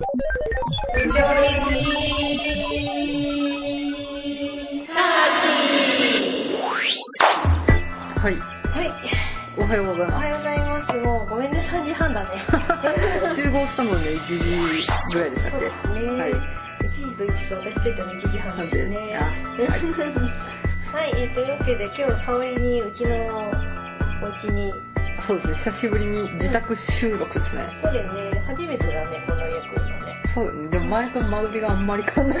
はい。はい。おはようございまおはようございます。もうごめんね、3時半だね。す。集合したのね、1時ぐらいでしたっけ？そうですね。はい。1時と1時と私着いたの1時半ですね。あはい はい、えーというわけで今日香りにうちのお家に、そうですね、久しぶりに自宅収録ですね。そうだよね、初めてだね、この家来るのね。そうですね、でも前と間取りがあんまり変わんない。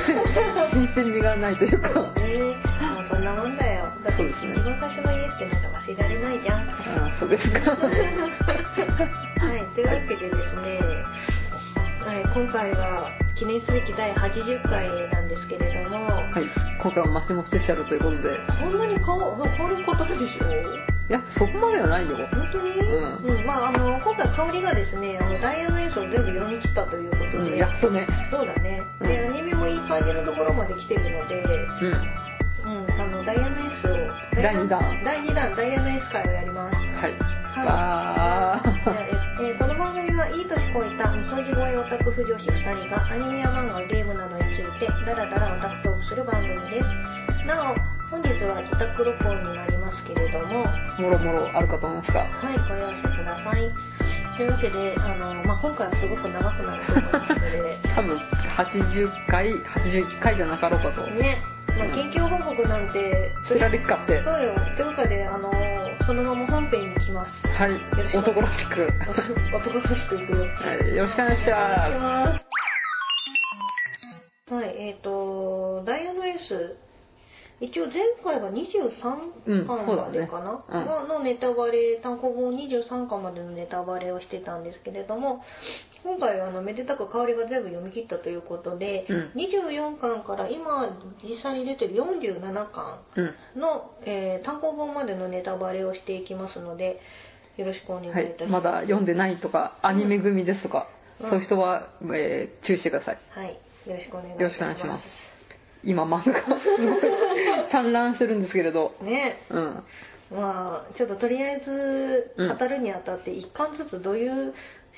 新鮮味がないというか。ねまあそんなもんだよ。だってそうですね一番最初の家ってなんか忘れられないじゃん。はあそうですか。い、というわけでですね、はい、今回は記念すべき第80回なんですけれども、はい、今回はマシモスペシャルということで、そんなに変わ変わることでしょいや、そこまではないよ。本当に、ううん。まあ、あの今回香りがですねあのダイヤのエースを全部読み切ったということで、うん、やっとね。そうだね。うん。でアニメもいい感じのところまで来てるので、うん。うん、あのダイヤのエースを。第二弾。第2弾ダイヤのエース会をやります。はい。はい。えーこの番組はいい年こいたみそじ声オタク婦女子2人がアニメや漫画ゲームなどについてダラダラオタクトークする番組です。なお本日は自宅録音になりますけれどもー。もろもろあるかと思いますが。はい、ご容赦ください。というわけで、あの、まあ、今回はすごく長くなると思いますので、多分、80回、81回じゃなかろうかと。ね、まあ、緊急報告なんて、つられっかって。そうよ。というわけで、あの、そのまま本編に行きます。はい。男らしく。男らしく 行くよ。はい。よろしくお願いしまます。はい、えっ、と、ダイヤのエース、一応前回が23巻までかな、うんそうだねののネタバレ、単行本23巻までのネタバレをしてたんですけれども、今回はあのめでたく香りが全部読み切ったということで、うん24巻から今実際に出てる47巻す。うん。の、えー単行本までのネタバレをしていきますので、よろしくお願いいたはい。します。まだ読んでないとか、アニメ組ですとか、うんそういう人は、えー注意してください。はい、よろしくお願いします。今、漫画がすごい散乱してるんですけれど。ねうん。まあちょっととりあえずうん語るにあたって一巻ずつどういう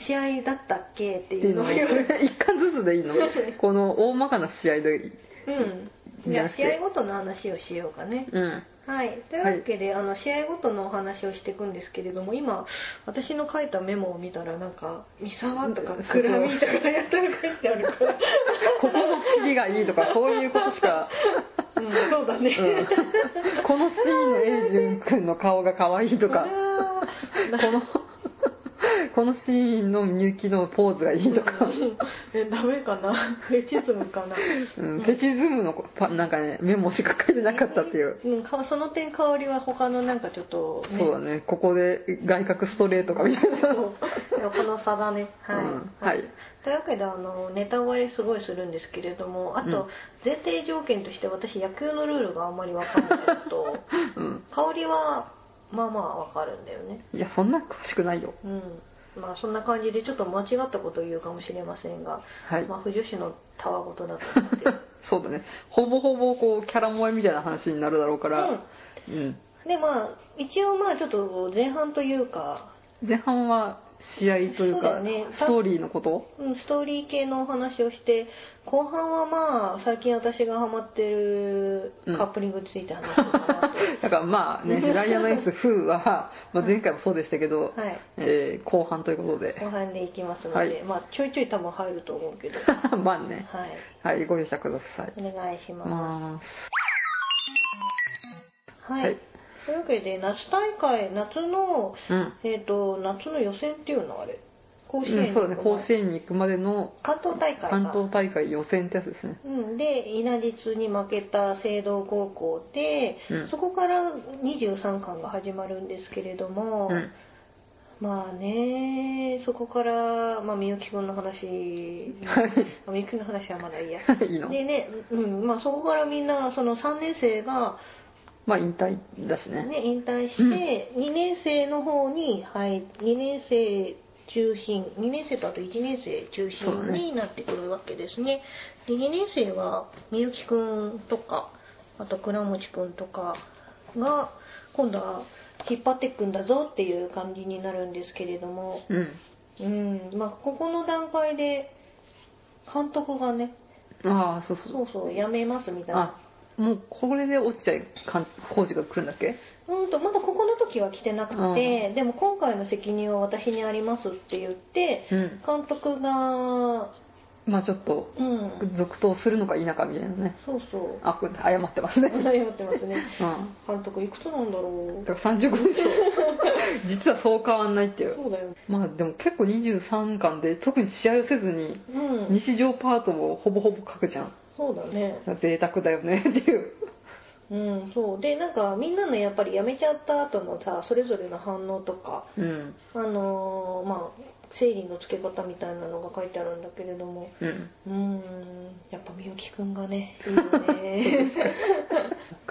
試合だったっけっていのをいううのを、一巻ずつでいいの？この大まかな試合でいい。うんじゃあ試合ごとの話をしようかねうん。はい。というわけで、あの試合ごとのお話をしていくんですけれども今私の書いたメモを見たらなんか「三沢」とか「くらみ」とかやったら書いてあるから。ここの次がいいとか、そういうことしか、うんそうだね、うん、この次のエイジュン君の顔が可愛いとか、この、このシーンのみゆきのポーズがいいとか、えダメかな？フェチズムかな？うん、フェチズムのパなんかね、メモしか書いてなかったっていう。うん、かその点香りは他のなんかちょっと、ね、そうだね、ここで外角ストレートかみたいな。この差だね。はい、うんはい。というわけであのネタバレすごいするんですけれどもあと、うん。前提条件として私野球のルールがあんまり分からないのと うん。香りはまあまあ分かるんだよねいや、そんな詳しくないよ。うんまあそんな感じでちょっと間違ったことを言うかもしれませんが、はいまあ不女子のたわごとだったのでそうだね。ほぼほぼこう、キャラ萌えみたいな話になるだろうから、うんうん。でまあ一応まあちょっと前半というか前半は試合というか、ね。ストーリーのこと？うん、ストーリー系のお話をして後半はまあ最近私がハマってるカップリングについて話そうかなと、だからまあね、ダイヤのエース風は、まあ、前回もそうでしたけど、はい。えー後半ということで、後半でいきますので、はい。まあちょいちょい多分入ると思うけど。まあね、はい。はい、ご容赦ください。お願いします、まはい、はいというわけで夏大会夏のあ、うん。えっ、と夏の予選っていうのあれ。甲子園うん、そうだね、甲子園園に行くまでの関東大会が関東大会予選ってやつですね。うん、で稲実に負けた聖堂高校で、うん。そこから23巻が始まるんですけれども、うん。まあねそこから、まあ、みゆきくんの話。あみゆきくんの話はまだいいや。いいの？でね、うん。まあ、そこからみんなその3年生が、まあ引退だしね。ね、引退して、2年生の方に入2年生中心2年生とあと1年生中心になってくるわけですね。で2年生はみゆきくんとかあと倉持くんとかが今度は引っ張っていくんだぞっていう感じになるんですけれども。うん。うん。まあここの段階で監督がねああそうそう。そうそう辞めますみたいな。あもうこれで落ちちゃいかん工事が来るんだっけ？うんとまだここの時は来てなくてでも今回の責任は私にありますって言ってうん。監督がまあちょっとうん。続投するのか否かみたいなね。そうそう。あこれ謝ってますね。うん謝ってますね。だ監督いくつなんだろから35でしょ実はそう変わんないっていう。うそうだよまあでも結構23巻で特に試合をせずにうん。日常パートをほぼほぼ書くじゃんそうだね。贅沢だよね っていう。うんそう。でなんかみんなのやっぱり辞めちゃった後のさそれぞれの反応とか。うん。あのーまあ整理のつけ方みたいなのが書いてあるんだけれども。うん。やっぱみゆきくんがね いいよね。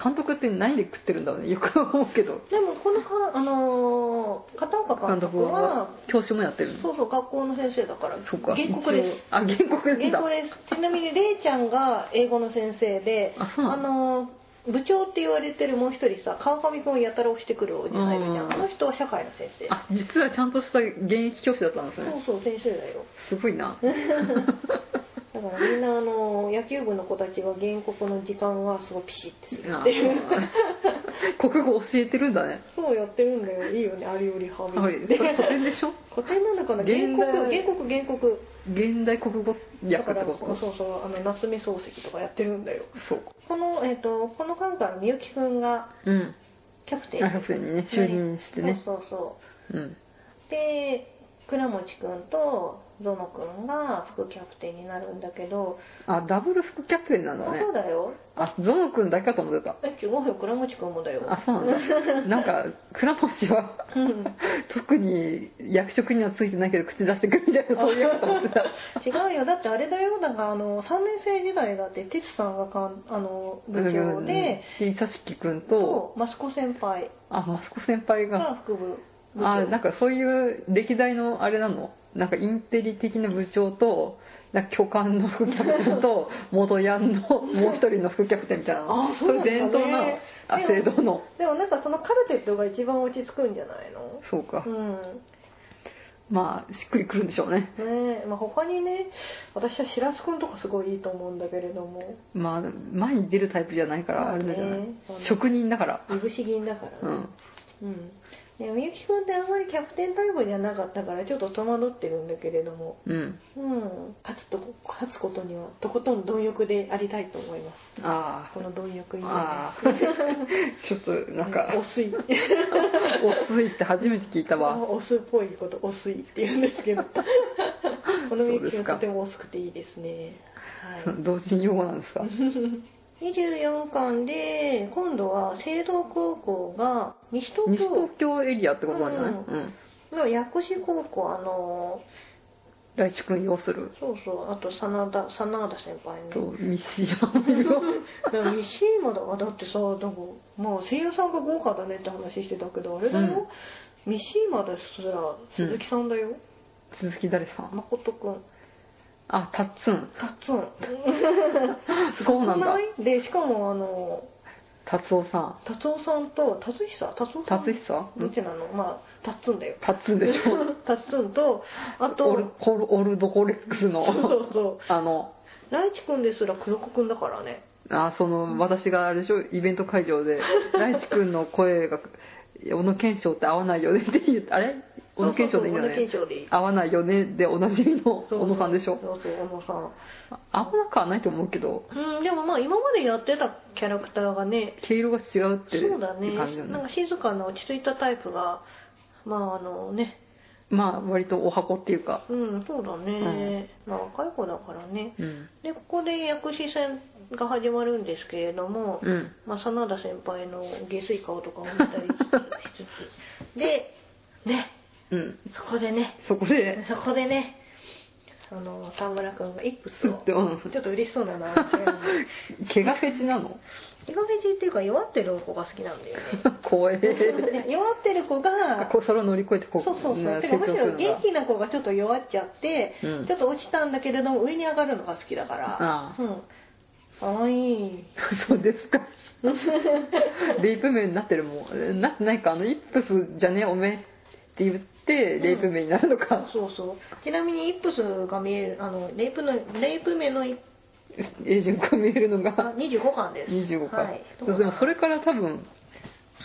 監督って何で食ってるんだろうね。よく思うけど。でもこのか、あのー片岡監督は教師もやってるの？そうそう学校の先生だから。そうか。原告です。あ原告です。原告です。ちなみにれいちゃんが英語の先生であのー部長って言われてるもう一人さ川上君をやたら押してくるおじさんいるじゃん。うんあの人は社会の先生。あ実はちゃんとした現役教師だったんですね。そうそう先生だよ。すごいな。だからみんなあの野球部の子たちは原告の時間はすごいピシッてするあっていう 国語教えてるんだね。そうやってるんだよ。いいよね。ありよりはみそれ古典でしょ？古典なのかな。原現告代。原告原告現代国語だから訳ってこと？そうそうあの夏目漱石とかやってるんだよ。そう。この,、えっとこの間からみゆきくんがうん。キャプテン。あ100にね就任してね。そうそうそう。うん。で倉持くんとゾノくんが副キャプテンになるんだけど、あダブル副キャプテンなんだあねそうだよ。あゾノ君だけかと思ってた。え違うよ。倉持くんもだよ。あそうなんだ。なんか倉持はうん。特に役職にはついてないけど口出してくるみたいなそういうやつと思ってた違うよ。だってあれだよ。なんかあの3年生時代だって哲さんがかんあの部長で、伊佐敷君とと益子先輩。あマスコ先輩が。が副部あなんかそういう歴代のあれなの？なんかインテリ的な部長となんか巨漢の副キャプテンと 元ヤンのもう一人の副キャプテンみたいな。のあそうなんだね。れ伝統なのあ制度の。でもなんかそのカルテットが一番落ち着くんじゃないの？そうか。うん。まあしっくりくるんでしょうね。ねえ、まあ、他にね私は白洲くんとかすごいいいと思うんだけれども。まあ前に出るタイプじゃないからまあれだじゃないあの職人だから。いぶし銀だからね。うん。うんでみゆきくんってあんまりキャプテンタイプじゃなかったからちょっと戸惑ってるんだけれども。うん。うん。勝つと勝つことにはとことん貪欲でありたいと思います。あこの貪欲いいよね。ああ ちょっとなんか。おすい。おついって初めて聞いたわ。お酢っぽいことおすいって言うんですけど。このみゆきくんとてもおすくていいですね。はい。同人用語なんですか24巻で今度は青道空港が西東西京東京エリアってことなんじゃないうん。の薬師高校あの来地君要する。そうそうあと真田真田先輩とね。三島 もいるわでも三島だがだってさなんかまあ声優さんが豪華だねって話してたけどあれだよ、三島ですら鈴木さんだよ、鈴木誰さん？誠くんあタッツン。タッツン。そうなんだ。いでしかもあの達夫さん。達夫さんと達久達夫さん？達久どっちなの？まあタッツンだよ。タッツンでしょ。タッツンとあとオルオルオルドコレックスの。そうそう あのライチくんですら黒子くんだからね。あその私があれでしょ？イベント会場で来地君の声が小野賢章って合わないよねって言ってあれ？小野賢章でいいん合わないよねでおなじみの小野さんでしょ？そうそう小野さん。合わなくはないと思うけど。うんでもまあ今までやってたキャラクターがね毛色が違うってそうだね。なんか静かな落ち着いたタイプがまああのね。まあ割とお箱っていうか。うんそうだね、まあ若い子だからね。うん。でここで薬師戦が始まるんですけれども、うん。まあ、真田先輩の下水顔とかを見たりしつつ。でねうん。そこでね。そこで？そこでね。あの田村君がイップスを。ちょっと嬉しそうな。名 前毛がフェチなの？気がフェチっていうか弱ってる子が好きなんだよね。怖えいや弱ってる子がこうそれを乗り越えてこそうそうそう。ねてかむしろ元気な子がちょっと弱っちゃって、うん。ちょっと落ちたんだけれども上に上がるのが好きだから。ああ。うん。かわい。いそうですか。レイプ名になってるもん。なってないかあのイップスじゃね？えおめ？えって言ってレイプ名になるのか、そうそう。ちなみにイップスが見えるあのレイプのレイプ名のイ エージェントが見えるのあが25巻です。25か、はい、そうでもそれから多分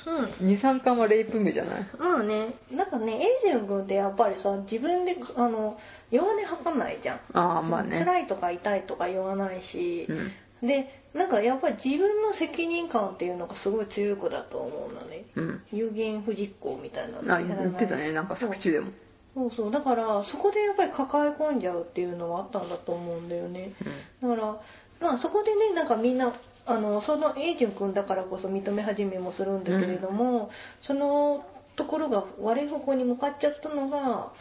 うん。23巻はレイプ名じゃない？まあね。なんかねエイジェン君ってやっぱりさ自分であの弱音吐かないじゃん。ああまあね。辛いとか痛いとか言わないしう、んでなんかやっぱり自分の責任感っていうのがすごい強い子だと思うのね。うん。有言不実行みたいなの。あ言ってたね。なんか作中でも。そうそう。だからそこでやっぱり抱え込んじゃうっていうのはあったんだと思うんだよね。だからまあそこでねなんかみんなあのそのエイジュン君だからこそ認め始めもするんだけれども、そのところが悪い方向に向かっちゃったのが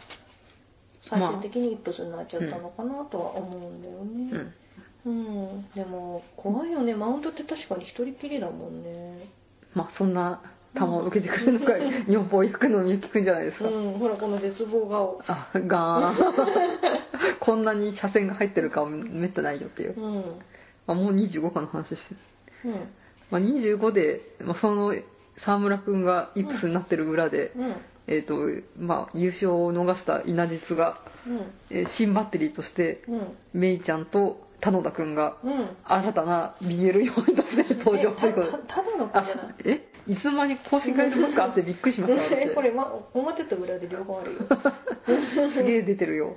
最終的にイップスになっちゃったのかなとは思うんだようん。ねうん、でも怖いよね。マウントって確かに一人きりだもんね。まあそんな球を受けてくるのが女房行くのみゆきくんじゃないですか、うん。ほらこの絶望顔あガーン。こんなに車線が入ってる顔めったないよっていう。うん。うんあもう25かの話してる、まあ、25で、まあ、その沢村くんがイプスになってる裏で、うん。えーとまあ、優勝を逃した稲実が、うん。えー新バッテリーとしてうん。メイちゃんと田野田くんがうん。新たな BL 要員として登場ということえたただの子あじゃない？え？いつまに公式会のばっかあってびっくりしました えこ私れ、ま、表と裏で両方あるよ。すげえ出てるよ。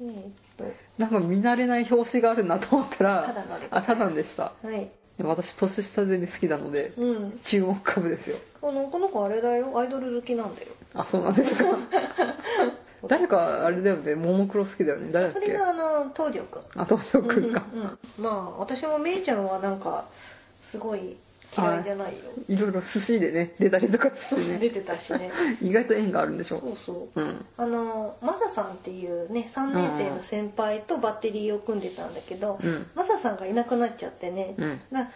えーっと。なんか見慣れない表紙があるなと思ったらただのであただでした。はい。でも私年下で好きなのでうん。注目株ですよ。このこの子あれだよ。アイドル好きなんだよ。あそうなんですか 誰かあれだよね。ももクロ好きだよね。誰だっそれけがあの東條くん。あ東條くんか、うんうんまあ私もめいちゃんはなんかすごい嫌いじゃないよ、い。ろいろ寿司でね出たりとかして出ねてたしね。意外と縁があるんでしょそうそう。うん。あのマサさんっていうね3年生の先輩とバッテリーを組んでたんだけど、うん。マサさんがいなくなっちゃってね、うん。な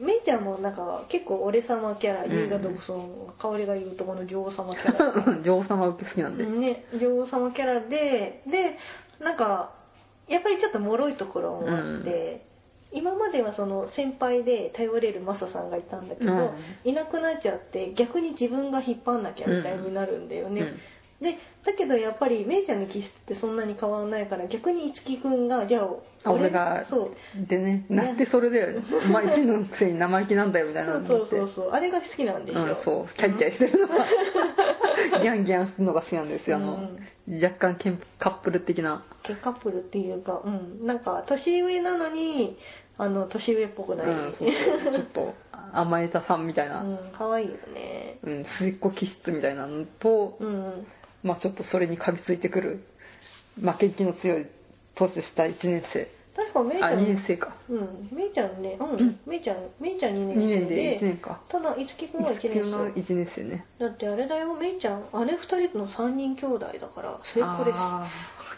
めいちゃんもなんか結構俺様キャラうん優雅独尊香りが言うとこの女王様キャラで 女王様好きなんで、ね女王様キャラででなんかやっぱりちょっと脆いところもあって、今まではその先輩で頼れるマサさんがいたんだけど、うん。いなくなっちゃって逆に自分が引っ張んなきゃみたいになるんだよね、でだけどやっぱりめいちゃんの気質ってそんなに変わらないから逆に樹くんがじゃああ俺がそう。うんでねなんでそれだよねお前一のくせに生意気なんだよみたいなのそうそうそう。あれが好きなんでしょ、うん、そう。キャイキャイしてるのが。ギャンギャンするのが好きなんですよあの、若干ケンカップル的な。ケカップルっていうか、うん、なんか年上なのにあの年上っぽくない、うん、そうそう。ちょっと甘えたさんみたいな、うん、可愛いよね。うん、末っ子気質みたいなのと、うんまあちょっとそれにかみついてくる。負けん気の強い年下1年生。確かめいちあゃん。2年生か。うんめいちゃんね。うん、うん。めいちゃんめいちゃん2 2年生年で1で年か。ただいつきくんは1地球の年生1年生ね。だってあれだよ。めいちゃん姉2人の3人兄弟だから末っ子です。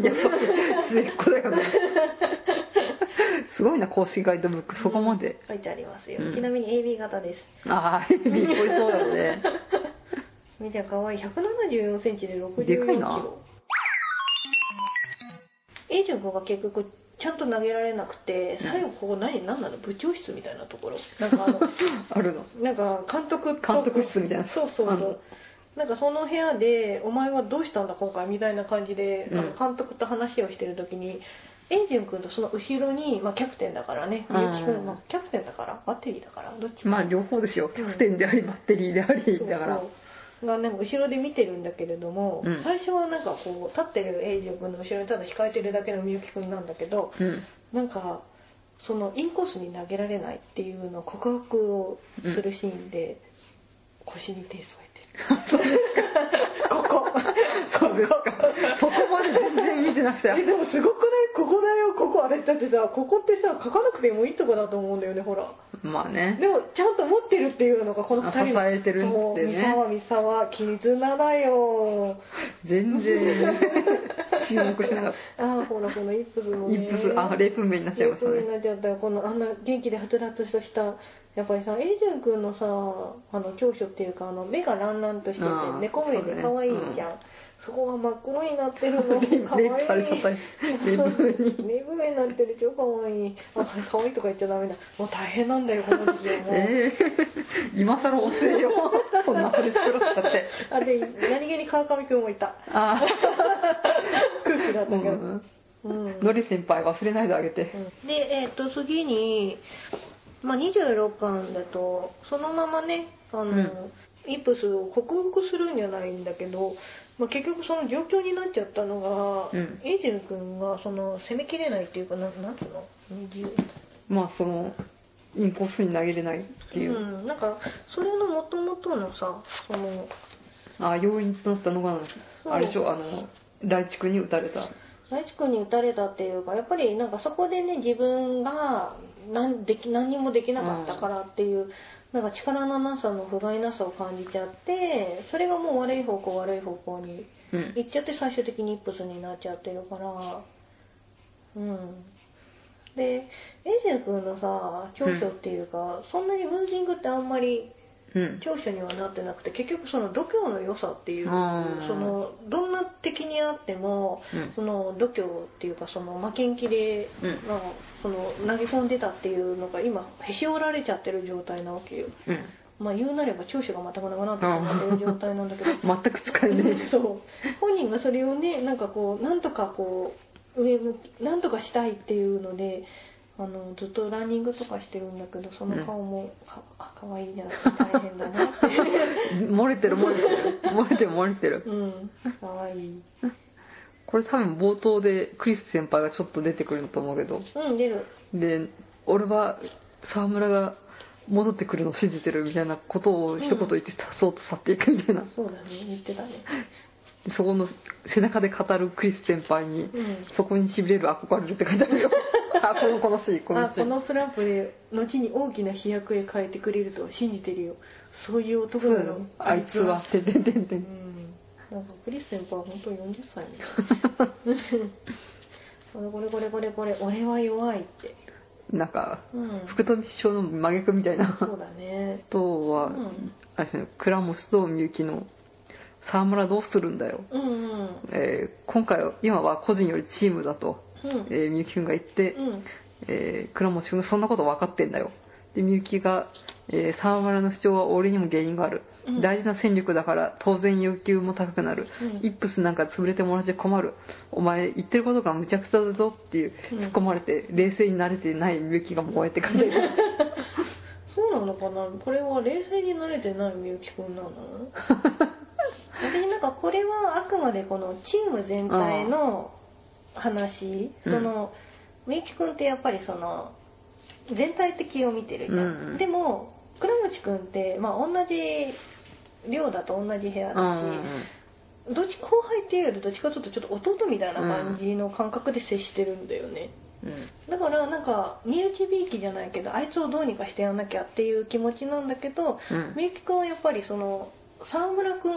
いや末っ子だよね。すごいな公式ガイドブック。そこまで、書いてありますよ、うん。ちなみに AB 型です。ああ AB っぽいそうだよねめいちゃん可愛い1 7 4センチで6 4でかいキなロ A 君が結局ちゃんと投げられなくて最後ここ何何なの？部長室みたいなところ。なんかあの あるの。なんか監督と監督室みたいな。そうそうそう。なんかその部屋で「お前はどうしたんだ今回」みたいな感じで、うん。あの監督と話をしてる時にエイジュン君とその後ろに、まあ、キャプテンだからね。うん。みゆき君まあキャプテンだから？バッテリーだから？どっちか。まあ両方ですよキャプテンでありバッテリーでありそうだから。そうがなんか後ろで見てるんだけれども、うん。最初はなんかこう立ってるエイジュン君の後ろにただ控えてるだけのみゆき君なんだけどうん。なんかそのインコースに投げられないっていうのを告白をするシーンで、腰に手添えてる。ここ。そうですかそこまで全然見てなくて。えでもすごくない？ここだよ。ここ私だってさここってさ書かなくてもいいとこだと思うんだよねほらまあね。でもちゃんと持ってるっていうのがこの2人支えてるってね。三沢三沢絆だよ。全然。注目しなかっ ああほらこのイップスのね。たイップスあレイプ名になっちゃいましたにねなっちゃったよ。このあんな元気ではつらつとしたやっぱりさエイジュン君のさあの長所っていうかあの目がランランとしててうん猫目で可愛いじゃんそこが真っ黒になってるの。レかわい。いレイプ。されちゃったりレにレブになってる超かわい。いあかわいいとか言っちゃダメだ。もう大変なんだよこの時期はも。う、えー、今更遅えよそんなろうったって。あで何気に川上くんもいた。あ 空気だっあ、たけど、うん、うんのり先輩忘れないであげて。でえっ、と次に、まあ、26巻だとそのままねあの、うん。イップスを克服するんじゃないんだけど、まあ、結局その状況になっちゃったのが、うん。エイジェル君がその攻めきれないっていうかななんていうの？まあそのインコースに投げれないっていう、うん、なんかそれのもともとのさそのああ要因となったのがあれでしょ？あの来地に打たれた。大地君に打たれたっていうかやっぱりなんかそこでね自分が何でき何にもできなかったからっていう、なんか力のなさの不甲斐なさを感じちゃってそれがもう悪い方向悪い方向にうん。行っちゃって最終的にイップスになっちゃってるからうん。でエイジェル君のさ長所っていうか、そんなにムービングってあんまりうん長所にはなってなくて結局その度胸の良さっていうそのどんな敵にあってもうん。その度胸っていうかその負けん気で、うん。まあその投げ込んでたっていうのが今へし折られちゃってる状態なわけよ。うん。まあ言うなれば長所が全くなくなってしまってる状態なんだけど。全く使えねそう。本人がそれをねなんかこうなんとかこう上向きなんとかしたいっていうのであのずっとランニングとかしてるんだけどその顔もか,、あ可愛いじゃなくて大変だなって。え漏れてる漏れてる。漏れてる漏れてる。うん。可愛いこれ多分冒頭でクリス先輩がちょっと出てくると思うけど。うん出る。で俺は沢村が戻ってくるのを信じてるみたいなことを一言言ってさそうと去っていくみたいな、そうだね言ってたね。でそこの背中で語るクリス先輩に、うん。そこにしびれる憧れるって書いてあるよ。あこのこのシーンこのこのスランプで後に大きな飛躍へ変えてくれると信じてるよ。そういう男なの。あいつは。てててててうん。なんかクリス先輩は本当40歳ね。これこれこれこれこれ。俺は弱いって。なんかうん。福富師匠の真逆みたいな。そうだね。あとは、うん。あれですね。倉持とみゆきの沢村どうするんだよ、うんうん。えー今回は今は個人よりチームだと、うん。えーみゆきくんが言って、うん。えー倉持くんがそんなこと分かってんだよ。でみゆきが、えー沢村の主張は俺にも原因がある、うん。大事な戦力だから当然要求も高くなる、うん。イップスなんか潰れてもらって困る。お前言ってることがむちゃくちゃだぞっていううん。突っ込まれて冷静になれてないみゆきが燃えて感じ そうなのかな？これは冷静になれてないみゆきくんなの？私なんかこれはあくまでこのチーム全体の話、うん。そのみゆきくんってやっぱりその全体的を見てるじゃん、うんうん。でも倉持くんって、まあ、同じ寮だと同じ部屋うだんし、どっち後輩っていうよりどっちかというとちょっと弟みたいな感じの感覚で接してるんだよね、うん。だからなんか身内びいきじゃないけどあいつをどうにかしてやんなきゃっていう気持ちなんだけどうん。みゆきくんはやっぱりその沢村くん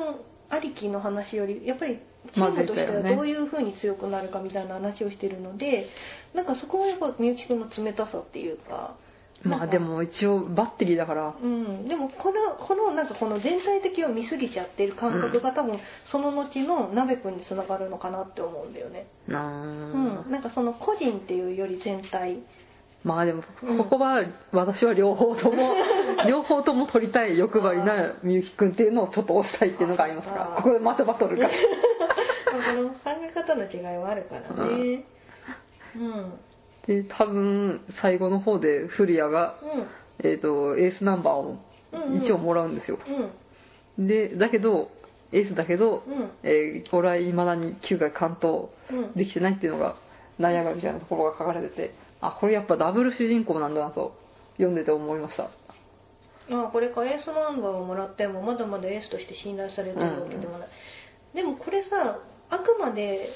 ありきの話よりやっぱりチームとしてはどういう風に強くなるかみたいな話をしてるのでなんかそこはやっぱみゆきくんの冷たさっていうかまあでも一応バッテリーだから。うん、でもこのこのなんかこの全体的を見過ぎちゃってる感覚が多分その後の鍋くんにつながるのかなって思うんだよね、なうん、なんかその個人っていうより全体まあでもうん。ここは私は両方とも 両方とも取りたい欲張りなみゆきくんっていうのをちょっと押したいっていうのがありますからここでまたバトルが。この考え方の違いはあるからねうん。で多分最後の方で降谷が、えー、とエースナンバーをうんうん。一応もらうんですよ、うん。でだけどエースだけど、うん。えー俺はいまだに9回完投うん。できてないっていうのが悩みみたいなところが書かれててあこれやっぱダブル主人公なんだなと読んでて思いました。あこれかエースナンバーをもらってもまだまだエースとして信頼されてるわけでもない、でもこれさあくまで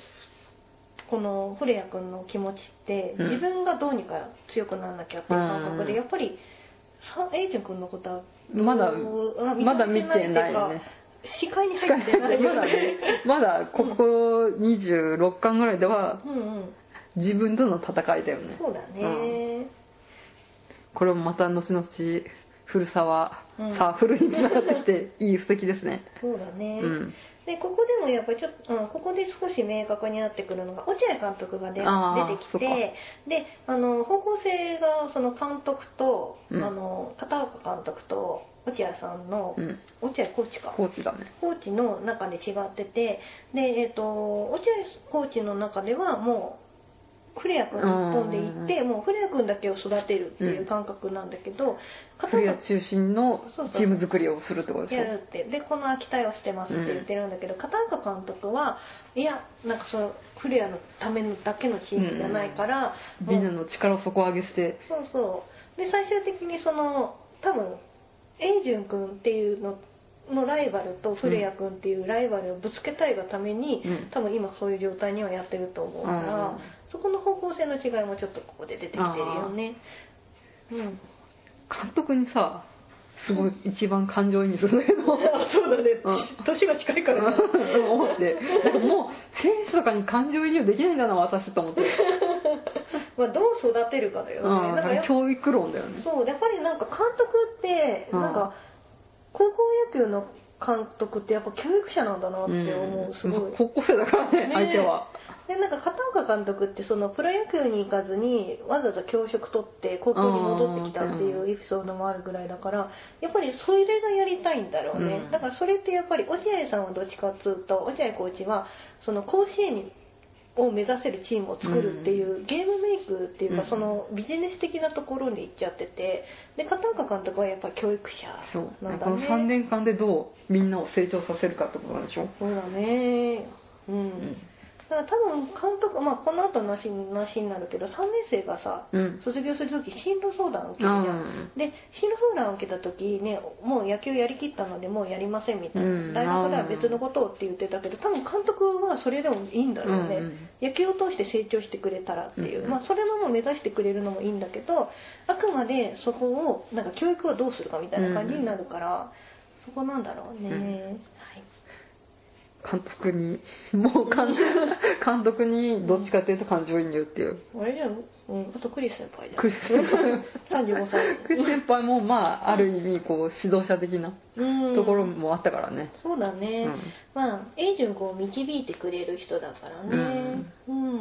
この古谷君の気持ちってうん。自分がどうにか強くならなきゃっていう感覚で、うん。やっぱりさエイジュン君のことはまだまだ見てないっていうかね。視界に入ってない。まだね。まだここ26巻ぐらいではうんうん自分との戦いだよね。そうだね、これもまた後々古さは、うん。さあ古になってきて いい素敵ですね。そうだね、うん。でここでもやっぱりちょっと、うん、ここで少し明確になってくるのが落合監督がであー出てきてであの方向性がその監督と、うん。あの片岡監督と落合さんの、うん。落合コーチか。コーチだね。コーチの中で違っててで、えっと落合コーチの中ではもう古谷君一本で行ってもう古谷君だけを育てるっていう感覚なんだけど、片岡クリア中心のチーム作りをするってことでしょ？やるって。でこの秋田をしてますって言ってるんだけど、片岡監督はいやなんかその古谷のためのだけのチームじゃないから、みんなの力を底上げして。そうそう。で最終的にその多分英順君っていうののライバルと古谷君っていうライバルをぶつけたいがために、うん。多分今そういう状態にはやってると思うから、うんそこの方向性の違いもちょっとここで出てきてるよね。うん、監督にさすごい一番感情移入するんだけどそうだね、うん。年が近いから。ね思って。もう選手とかに感情移入できないんだな私と思って、まあどう育てるかだよね、うん、だからやっぱ教育論だよね。そう。やっぱりなんか監督ってうん。なんか高校野球の監督ってやっぱ教育者なんだなって思う、すごい。まあ高校生だからねね相手はでなんか片岡監督ってそのプロ野球に行かずにわざわざ教職取って高校に戻ってきたっていうエピソードもあるぐらいだからやっぱりそれがやりたいんだろうね、うん。だからそれってやっぱり落合さんはどっちかっつうと落合コーチはその甲子園にを目指せるチームを作るっていう、ゲームメイクっていうか、うんそのビジネス的なところに行っちゃっててで片岡監督はやっぱり教育者そう。なんだこのね3年間でどうみんなを成長させるかってことなんでしょ？そうだね。うん、うんだから多分監督、まあ、この後の話に話になるけど3年生がさうん。卒業する時進路相談を受けるじゃん。あで進路相談を受けた時ねもう野球やりきったのでもうやりませんみたいな、うん。大学では別のことをって言ってたけど多分監督はそれでもいいんだろうね、うんうん野球を通して成長してくれたらっていう、うんまあ、それのも目指してくれるのもいいんだけどあくまでそこをなんか教育はどうするかみたいな感じになるから、そこなんだろうね、監督にもう監監督にどっちかっていうと感情移入っていう。あれじゃん、うん、あとクリス先輩じゃんクリス。先輩35歳。クリス先輩もまあある意味こう指導者的なうん。ところもあったからね、そうだね、うん。まあエイジュンこう導いてくれる人だからね。うん、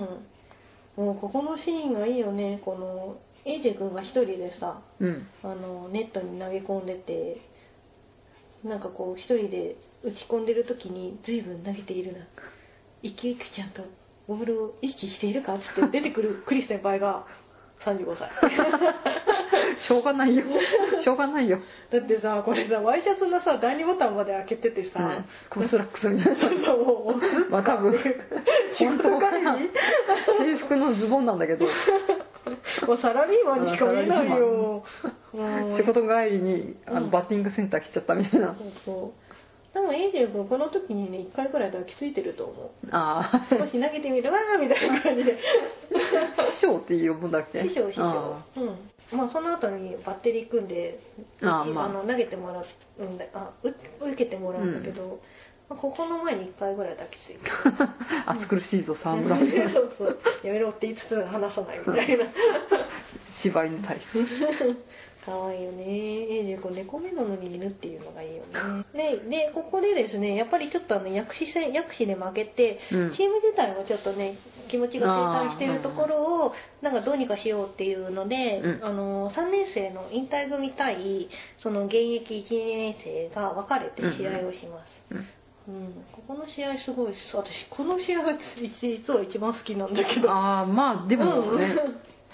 もうここのシーンがいいよね。このエイジ君が一人でさうん。あのネットに投げ込んでてなんかこう一人で打ち込んでる時に随分投げているな。生き生きちゃんとボールを意識しているかって出てくる クリス先輩が35歳。しょうがないよ。しょうがないよ、だってさこれさワイシャツのさ第2ボタンまで開けててさ、うん、コブスラックスみたいなそうそう。まあ多分。仕事帰り制服のズボンなんだけど。もうサラリーマンにしか見えないよ。う。ん仕事帰りにあうん。のバッティングセンター来ちゃったみたいな、そうそう多分エイジェン君この時にね1回くらい抱きついてると思う。ああ少し投げてみるわーみたいな感じで。師匠って呼ぶんだっけ？師匠師匠。あうん。まあその後にバッテリー組んであーまあ。の投げてもらうんだあう受けてもらうんだけど、まあ、ここの前に1回ぐらい抱きついてあ 暑苦しいぞ沢村。そうそう。やめろって言いつつ話さないみたいな。芝居に対して可愛いよね。エイジ君猫目なのに犬っていうのがいいよね。ででここでですねやっぱりちょっとあの薬師戦薬師で負けて、うん。チーム自体もちょっとね気持ちが停滞してるところをなんかどうにかしようっていうので、うん。あの3年生の引退組対その現役1年生が分かれて試合をします、うん。うん。ここの試合すごい私この試合が実は一番好きなんだけど。ああまあでもね、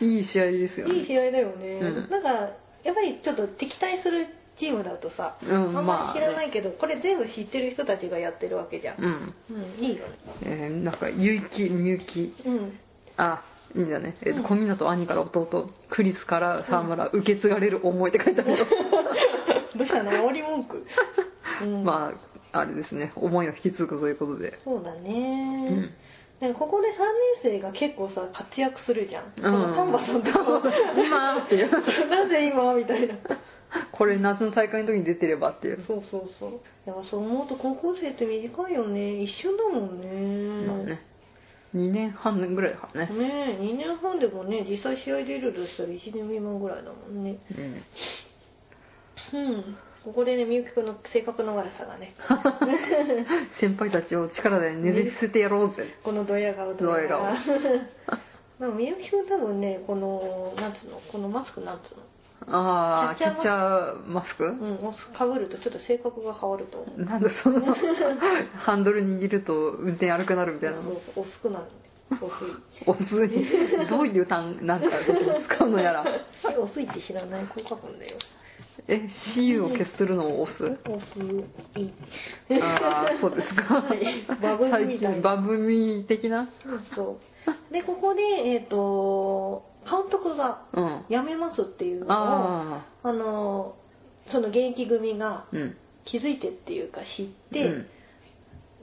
いい試合ですよね。いい試合だよね、うん。なんかやっぱりちょっと敵対するチームだとさ、うんあんままあり知らないけど、これ全部知ってる人たちがやってるわけじゃん、うん、うん、いいよね。えー、なんか結城みゆき。うん。あいいんだね、えーとうん。小湊兄から弟クリスから沢村、受け継がれる思いって書いてあるよ。どうしたの？煽り文句、うん、まああれですね。思いを引き継ぐということで。そうだうね、んでもここで3年生が結構さ活躍するじゃん、この丹波さんと。か今っていう。なぜ今みたいな。これ夏の大会の時に出てればっていう、そうそうそう。やっぱそう思うと高校生って短いよね。一瞬だもんね,、まあね。2年半ぐらいだからね、ねえ2年半でもね実際試合出るとしたら1年未満ぐらいだもんね。うん、うんここでねみゆきくんの性格の悪さがね。先輩たちを力でねじ伏せてやろうぜ。このドヤ顔ドヤ顔。でもみゆきくん多分ねこのなんつうのこのマスクなんつうの？ああキキャッチャーマスク？うんかぶるとちょっと性格が変わると思う。なんだその ハンドル握ると運転悪くなるみたいなの？そうそう薄くなるおつにどういう単なんか使うのやら。え薄いって知らないこう書くんだよえ CU を消するのを押す？薄いああそうですか。はい。バブみ最たいな。近バブミ的な？そうでここでえっ、と監督がうん。辞めますっていうのをああのその現役組が気づいてっていうか知っうて、ん。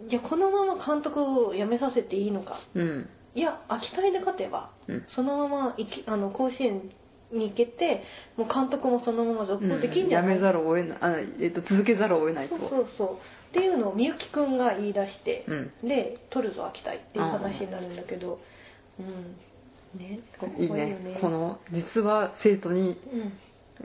じゃあこのまま監督を辞めさせていいのか。うん。いや秋田で勝てばうん。そのままいきあの甲子園に行けてもう監督もそのまま続行できんじゃない、やめざるを得ないあ、えっと続けざるを得ないと。そうそうそう。っていうのをみゆきくんが言い出して、うん。で取るぞ秋田っていう話になるんだけど。うんねここいいよね。ね。この実は生徒に、うん。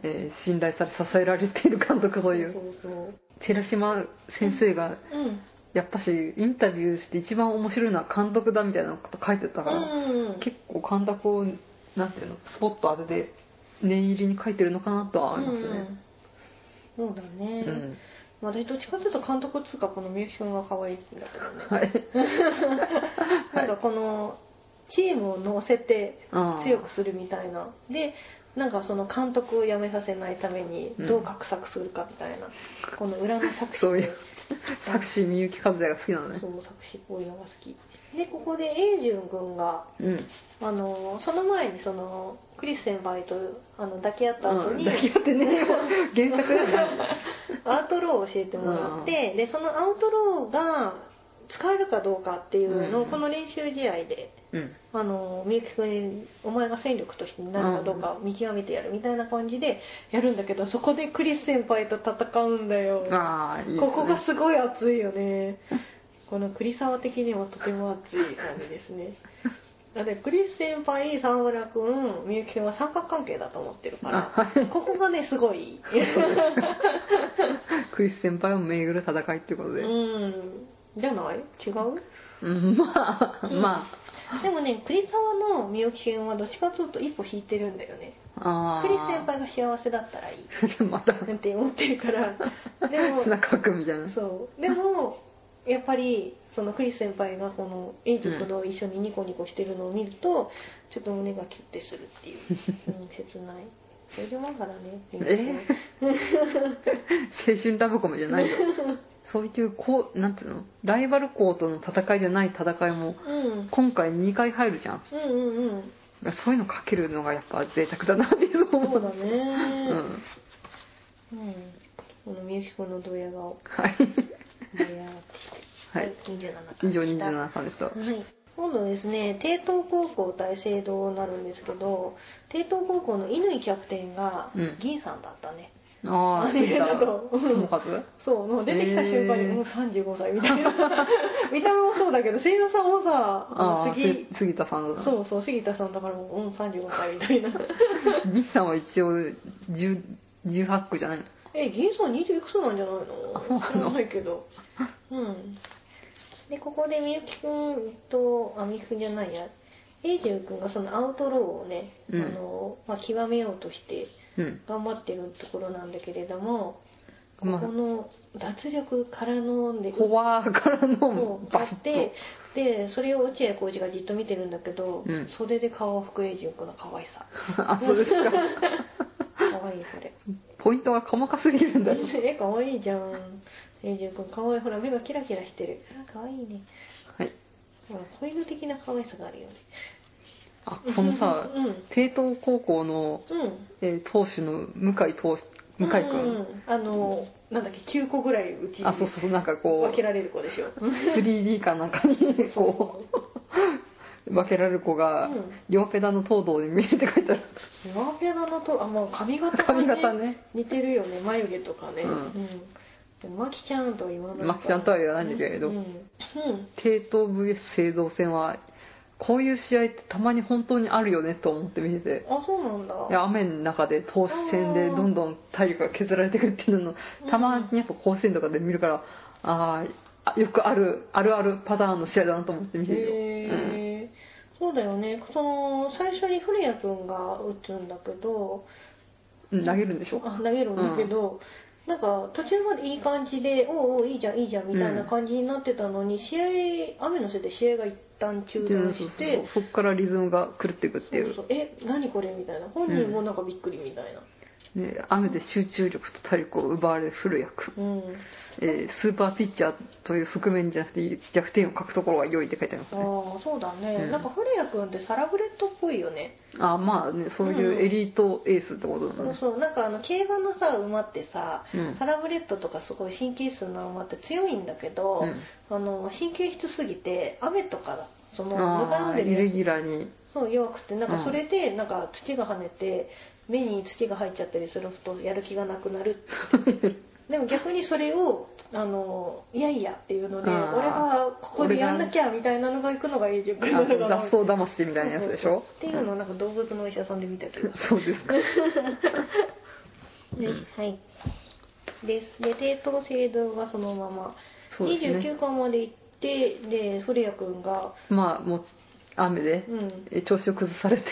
えー信頼され支えられている監督という。そうそう寺島先生がうん。やっぱしインタビューして一番面白いのは監督だみたいなこと書いてたから、うん。結構監督をなんていうの？スポット当てて念入りに書いてるのかなとは思いますね。うんそうだね、うん、まあ私どっちかというと監督っつうかこのみゆきくんが可愛いんだけどね、はい。なんかこのチームを乗せて強くするみたいな。でなんかその監督を辞めさせないためにどう画策するかみたいな、この裏の作詞そういう 作詞みゆき和也が好きなのね。そう作詞好き。でここで英順君がうん。あのその前にそのクリス先輩とあの抱き合った後に、うん抱き合ってね。原作だよね。アウトローを教えてもらって、でそのアウトローが使えるかどうかっていうのをうん。この練習試合でうん。あのみゆきくんにお前が戦力としてなるかどうかを見極めてやるみたいな感じでやるんだけどそこでクリス先輩と戦うんだよ。ああいいね。ここがすごい熱いよね。この栗沢的にはとても熱い感じですね。だってクリス先輩沢村君みゆきくんは三角関係だと思ってるかあらここがねすごい。クリス先輩を巡る戦いってことで、うん。じゃない？違う？うん、まあ、うん。までもね栗沢のみゆきくんはどっちかというと一歩引いてるんだよね。ああクリス先輩が幸せだったらいい。またって思ってるから。でも中君みたいな。そう。でもやっぱりそのクリス先輩がこのエイジ君と一緒にニコニコしてるのを見ると、ちょっと胸がキュッてするっていう、うん、切ない。それでもだからね。え？青春ラブコメじゃないよそういうこうなんていうの？ライバル校との戦いじゃない戦いもうん。今回2回入るじゃん。うんうんうん。そういうのかけるのがやっぱ贅沢だなっていうの思そうだね。うん。うん。このみゆきくんのドヤ顔はい。ドヤってしてはい。27以上でした27さんでした。はい、今度ですね帝東高校対聖堂になるんですけど帝東高校の乾キャプテンがうん。銀さんだったね、あああれだと友和？そうもう出てきた瞬間に、もう35歳みたいな。見た目もそうだけど声優さんもさ杉す杉田さんだ。そうそう杉田さんだからもううん35歳みたいな。銀さんは一応10 18区じゃないの？え銀さん20いくつなんじゃないの？知らないけど。うん。でここでみゆきくんとあみゆきくんじゃないや。エイジュン君がそのアウトローをね、うん。あのまあ、極めようとしてうん頑張ってるところなんだけれどもこまあ。この脱力からのでフォアからそのうバスてでそれを落合浩二がじっと見てるんだけど、うん。袖で顔を拭くエイジュン君の可愛さ。あそうですか。可愛いこれ。ポイントが細かすぎるんだ。よ え可愛いじゃん。エイジュン君可愛いほら目がキラキラしてる。あ可愛いね。はい。ほら子犬的な可愛さがあるよねあこのさうん。帝東高校の、うん。えー投手の向井投手向井君、うんうんあのなんだっけ9個ぐらいうちあそうそうなんかこう分けられる子でしょ。3D かなんかにこう分けられる子が、うん。両ペダの東堂に見えて書いてあるワーピアナのとあもう髪型髪型ね。似てるよね眉毛とかね。マキちゃんとは言わないマキちゃんとは言わないんだけれど。うん、うん。帝東 VS 製造戦はこういう試合ってたまに本当にあるよねと思って見てて。あそうなんだ。いや雨の中で投手戦でどんどん体力が削られていくっていうのたまにやっぱ甲子園とかで見るからああよくあるあるあるパターンの試合だなと思って見てるよ、うん。そうだよね。その最初に古谷君が打つんだけどうん、投げるんでしょ？あ投げるんだけど、なんか途中までいい感じでおうおういいじゃんいいじゃんみたいな感じになってたのに、試合雨のせいで試合が一旦中断してそこからリズムが狂っていくっていう。そうそう。え何これみたいな。本人もなんかびっくりみたいなね、雨で集中力と体力を奪われる古谷君、うん、えースーパーピッチャーという側面じゃなくて弱点を書くところが良いって書いてありますね。ああそうだね、うん。なんか古谷君ってサラブレッドっぽいよね、あまあねそういうエリートエースってことだね、そうそう。なんかあの競馬のさ馬ってさ、うん。サラブレッドとかすごい神経質な馬って強いんだけど、うん。あの神経質すぎて雨とかそのぬかるあんでるやつ。ーイレギュラーに。そう弱くてなんうんかそれでなんか土が跳ねて目に土が入っちゃったりするとやる気がなくなる。でも逆にそれをあのいやいやっていうので俺がここでやんなきゃみたいなのが行くのがいい順あの雑草魂みたいなやつでしょ？っていうのをなんか動物のお医者さんで見たけどそうですか。ね はい。です。で低等制度はそのまま、ね。29巻まで行ってで古谷君がまあもう雨でうん。えー調子を崩されて、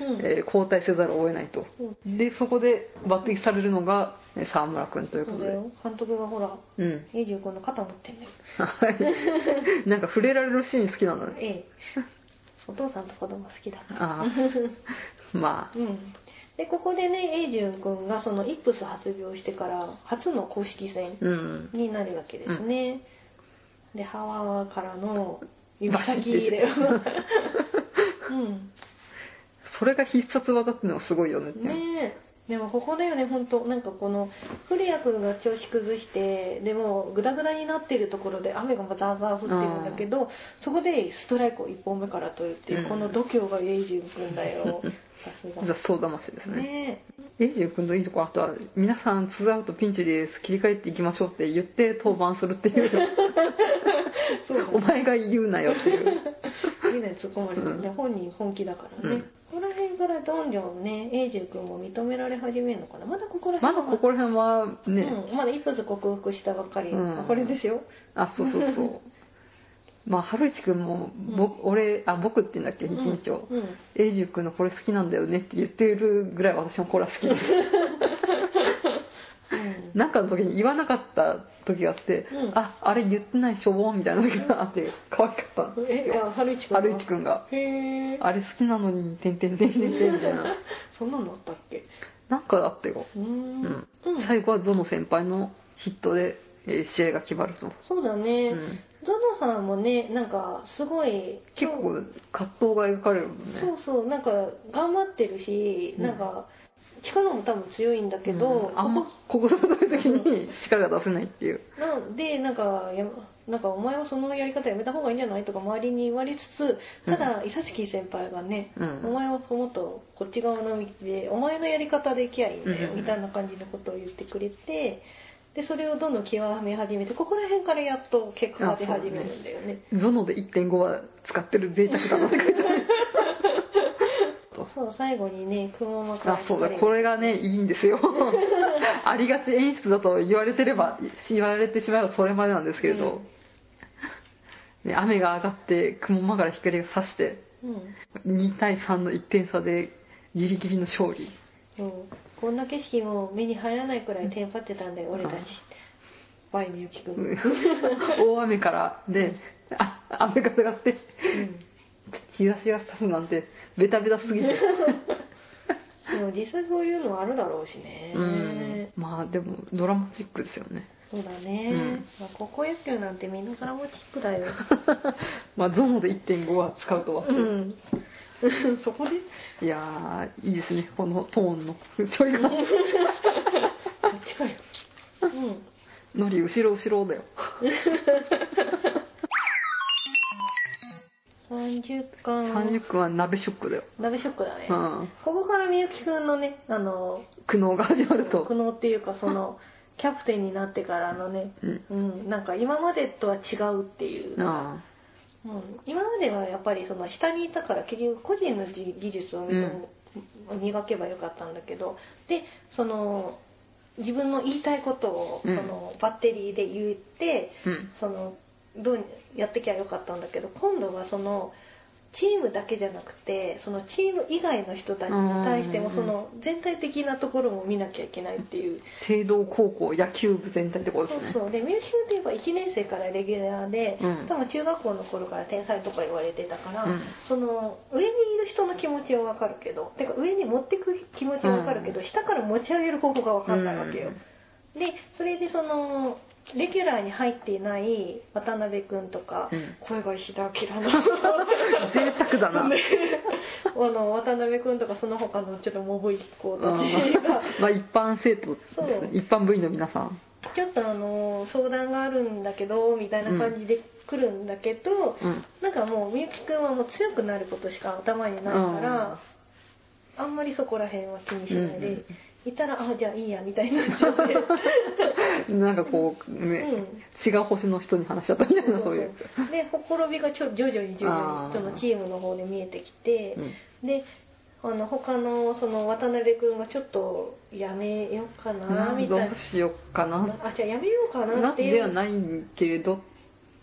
うん。えー交代せざるを得ないと、でそこで抜擢されるのがえー沢村君ということで。監督がほらうん。29の肩持ってんだよ。はい。なんか触れられるシーン好きなんだね。ええ。お父さんと子供好きだからああ。まあ。うん。でここでね永純君がそのイップス発病してから初の公式戦うん。になるわけですね、でハワーからの指先入れをうんそれが必殺技ってのがすごいよねねえ。でもここだよね本当なんかこの古谷君が調子崩してでもグダグダになってるところで雨がザーザー降ってるんだけどそこでストライクを1本目から取るっていう、うん。この度胸が永純君だよ。さすが雑草魂ですね。ね。エイジュ君のいいとこあとは皆さんツーアウトピンチです切り替えていきましょうって言って登板するっていう。え そうだお前が言うなよっていう。みんなに突っ込まれてね、本人本気だからね、うん。ここら辺からどんどんね永純君も認められ始めるのかな。まだここらま辺はだここら辺はね、うん、まだ一発克服したばっかり、うん。あこれですよ。あそうそうそうまあ春一君も、ぼ俺あ僕って言うんだっけ一日を、うん。エイジュ君のこれ好きなんだよねって言ってるぐらい私もこれは好きです。うん。なんかの時に言わなかった時があって、うん。ああれ言ってないしょぼーみたいな時があって可愛かったんですえよあ春一が？へえあれ好きなのに、てんてんてんてんてんみたいな。そんなのあったっけ？なんかあったよ。うーんうん。うん。最後はゾノ先輩のヒットで、えー試合が決まると。そうだね、うんゾノさんもねなんかすごい結構葛藤が描かれるもんね。そうそうなんか頑張ってるし、うん。なんか力も多分強いんだけど、うん。あんまこここぞという時に力が出せないっていう。こなん。でなんかやなんかお前はそのやり方やめた方がいいんじゃないとか周りに言われつつただ伊佐敷先輩がね、うん。お前はもっとこっち側の道でお前のやり方でいきゃいいんだよ、うん。みたいな感じのことを言ってくれてでそれをどんどん極め始めてここら辺からやっと結果が出始めるんだよね。ゾノで1.5は使ってる贅沢だな。って書いてある。そう最後にね雲間からあ、そうだ、これがね、いいんですよ。ありがち演出だと言われてれば、言われてしまえばそれまでなんですけれど、ね、雨が上がって雲間から光が差して、うん。2対3の1点差でギリギリの勝利。そうこんな景色も目に入らないくらいテンパってたんだよ俺たち。うんバイみゆきくん、う ん大雨からであ雨が上がって日差しが差すなんてベタベタすぎて。でも実際そういうのはあるだろうしね、うん。まあでもドラマチックですよね。そうだね、うん。まあ、高校野球なんてみんなドラマチックだよ。まあゾノで1.5は使うとは、うんそこで？いやーいいですね。このトーンの。ちょいがどっちかようん。ノリ後ろ後ろだよ。30巻。30分は鍋ショックだよ、鍋ショックだね、うん、ここからみゆきくんのねあの苦悩が始まると。苦悩っていうかそのキャプテンになってからのねうん。うんなんか今までとは違うっていう。あうん、今まではやっぱりその下にいたから結局個人の技技術を磨けばよかったんだけどでその自分の言いたいことをそうん。のバッテリーで言って、うん。そのどうやってきゃよかったんだけど今度はそのチームだけじゃなくてそのチーム以外の人たちに対してもうんその全体的なところも見なきゃいけないっていう。聖堂高校野球部全体ってことそうですね。そうでミュージシュって言えば1年生からレギュラーで、うん。多分中学校の頃から天才とか言われてたから、うん。その上にいる人の気持ちは分かるけどてか上に持ってく気持ちは分かるけど、下から持ち上げる方法が分かんないわけよ、でそれでそのレギュラーに入っていない渡辺君とか、うん。声が石田明の贅沢だな。ね。あの渡辺君とかその他のちょっとモブい子たちが。まあ一般生徒。ね一般部員の皆さん。ちょっとあの相談があるんだけどみたいな感じで来るんだけど、うん。なんかもうみゆきくんはもう強くなることしか頭にないから、あんまりそこら辺は気にしないで、うんいたらあじゃあいいやみたいになっちゃって、なんかこうね、違う星の人に話しちゃったみたいなそういう。でほころびがちょ徐々に徐々にそのチームの方で見えてきてう、ん。であの他のその渡辺君がちょっとやめようかなみどうたいな。しようかな。あじゃあやめようかななっていう。ではないけれど。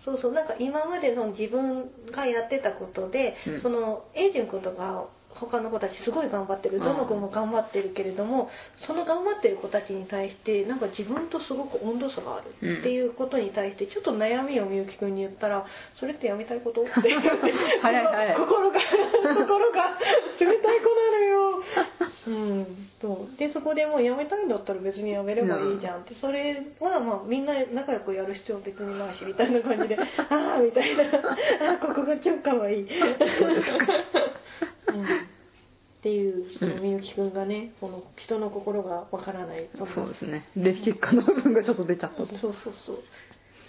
そうそうなんか今までの自分がやってたことで、うん。そのエイジュン君とか他の子たちすごい頑張ってる。うん。ゾノ君も頑張ってるけれどもその頑張ってる子たちに対してなんか自分とすごく温度差があるっていうことに対してちょっと悩みをみゆき君に言ったら「それってやめたいこと?」って言って早い心が心が冷たい子なのよ。うん、そう。でそこでもうやめたいんだったら別にやめればいいじゃんって。それはまあみんな仲良くやる必要は別にないしみたいな感じで「ああ」みたいな「あここが超かわい。い」うん。っていうそのみゆきくんがねこの人の心がわからない。そのそうですね。歴結果の部分がちょっと出ちゃった。とそうそうそう。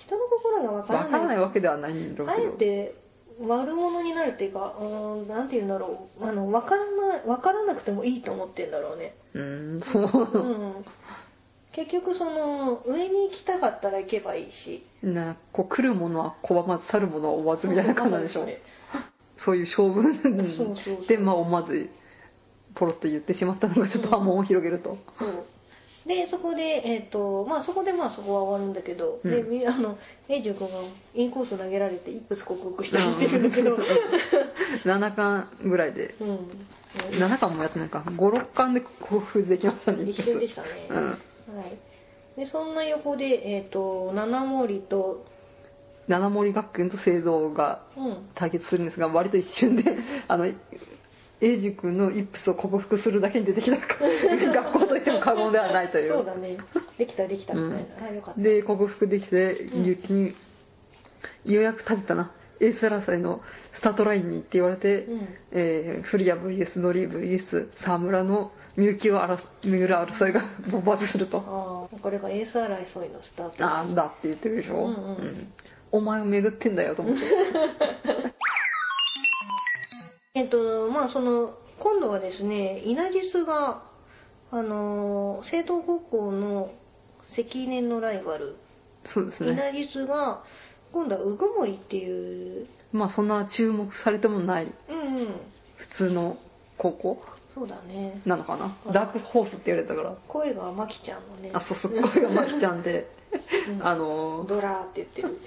人の心がわからわからないわけではないんだろうあけどえて悪者になるっていうかうーんなんて言うんだろう。あの分からな分からなくてもいいと思ってんだろうね。うーんそう。うん。結局その上に行きたかったら行けばいいし。なこう来るものは拒まず去るものは追わずみたいな感じなんでしょう。ねそういうそうそうそうでまあ思わずポロッと言ってしまったのがちょっと波紋を広げると、そう。でそこでえっ、とまあそこでまあそこは終わるんだけど、でうん。みあのエイジュ君がインコース投げられてイップス克服したりしてるんだけど。7巻ぐらいで。うん。7巻もやってないか。56巻で克服できましたね一瞬でしたね、うん。はい。でそんな横でえっ、と七森と七森学園と聖堂がうん。対決するんですが割と一瞬で あの英二君のイップスを克服するだけに出てきた 学校といっても過言ではないという。そうだね。できたできた。みたいな、あよかった。で克服できてうん。ゆきにようやく立てたな。エース争いのスタートラインにって言われて、うん。えー、フリア VS ノリ VS 沢村のみゆきを争巡る争いが勃発すると。ああこれがエース争いのスタートああだって言ってるでしょ、うん。うんお前を巡ってんだよと思って。えっとまあその今度はですね稲地スがあのー聖東高校の積年のライバル。そうですね。稲地スが今度は鵜久森っていう。まあそんな注目されてもない。うんうん。普通の高校？そうだね。なのかな？うん。ダークホースって言われたから。声がまきちゃんのね。あそうそう声がまきちゃんで。うん。あのドラーって言ってる。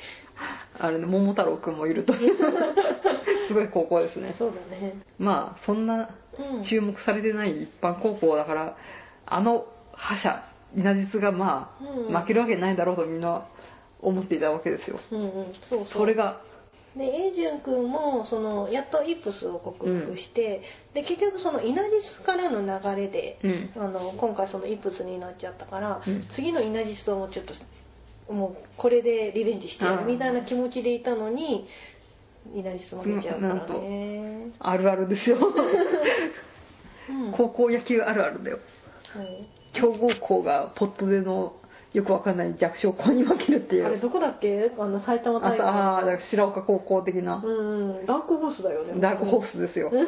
あれね桃太郎くんもいると。すごい高校ですね。そうだね。まあそんなうん。注目されてない一般高校だからあの覇者稲実がまうん。あ負けるわけないだろうとみんな思っていたわけですよ。うんうんそうそう。それがでエイジュン君もそのやっとイップスを克服して、で結局その稲地スからの流れで、うん。あの今回そのイップスになっちゃったから、うん。次の稲地スともちょっともうこれでリベンジしてやるみたいな気持ちでいたのに稲地ス負けちゃうからね、あるあるですよ。うん。高校野球あるあるだよ。はい。強豪校がポットでのよくわかんない弱小校に負けるっていう。あれどこだっけ？あの埼玉あ大会あーだから白岡高校的な。うんうん。ダークホースだよね。ダークホースですよ。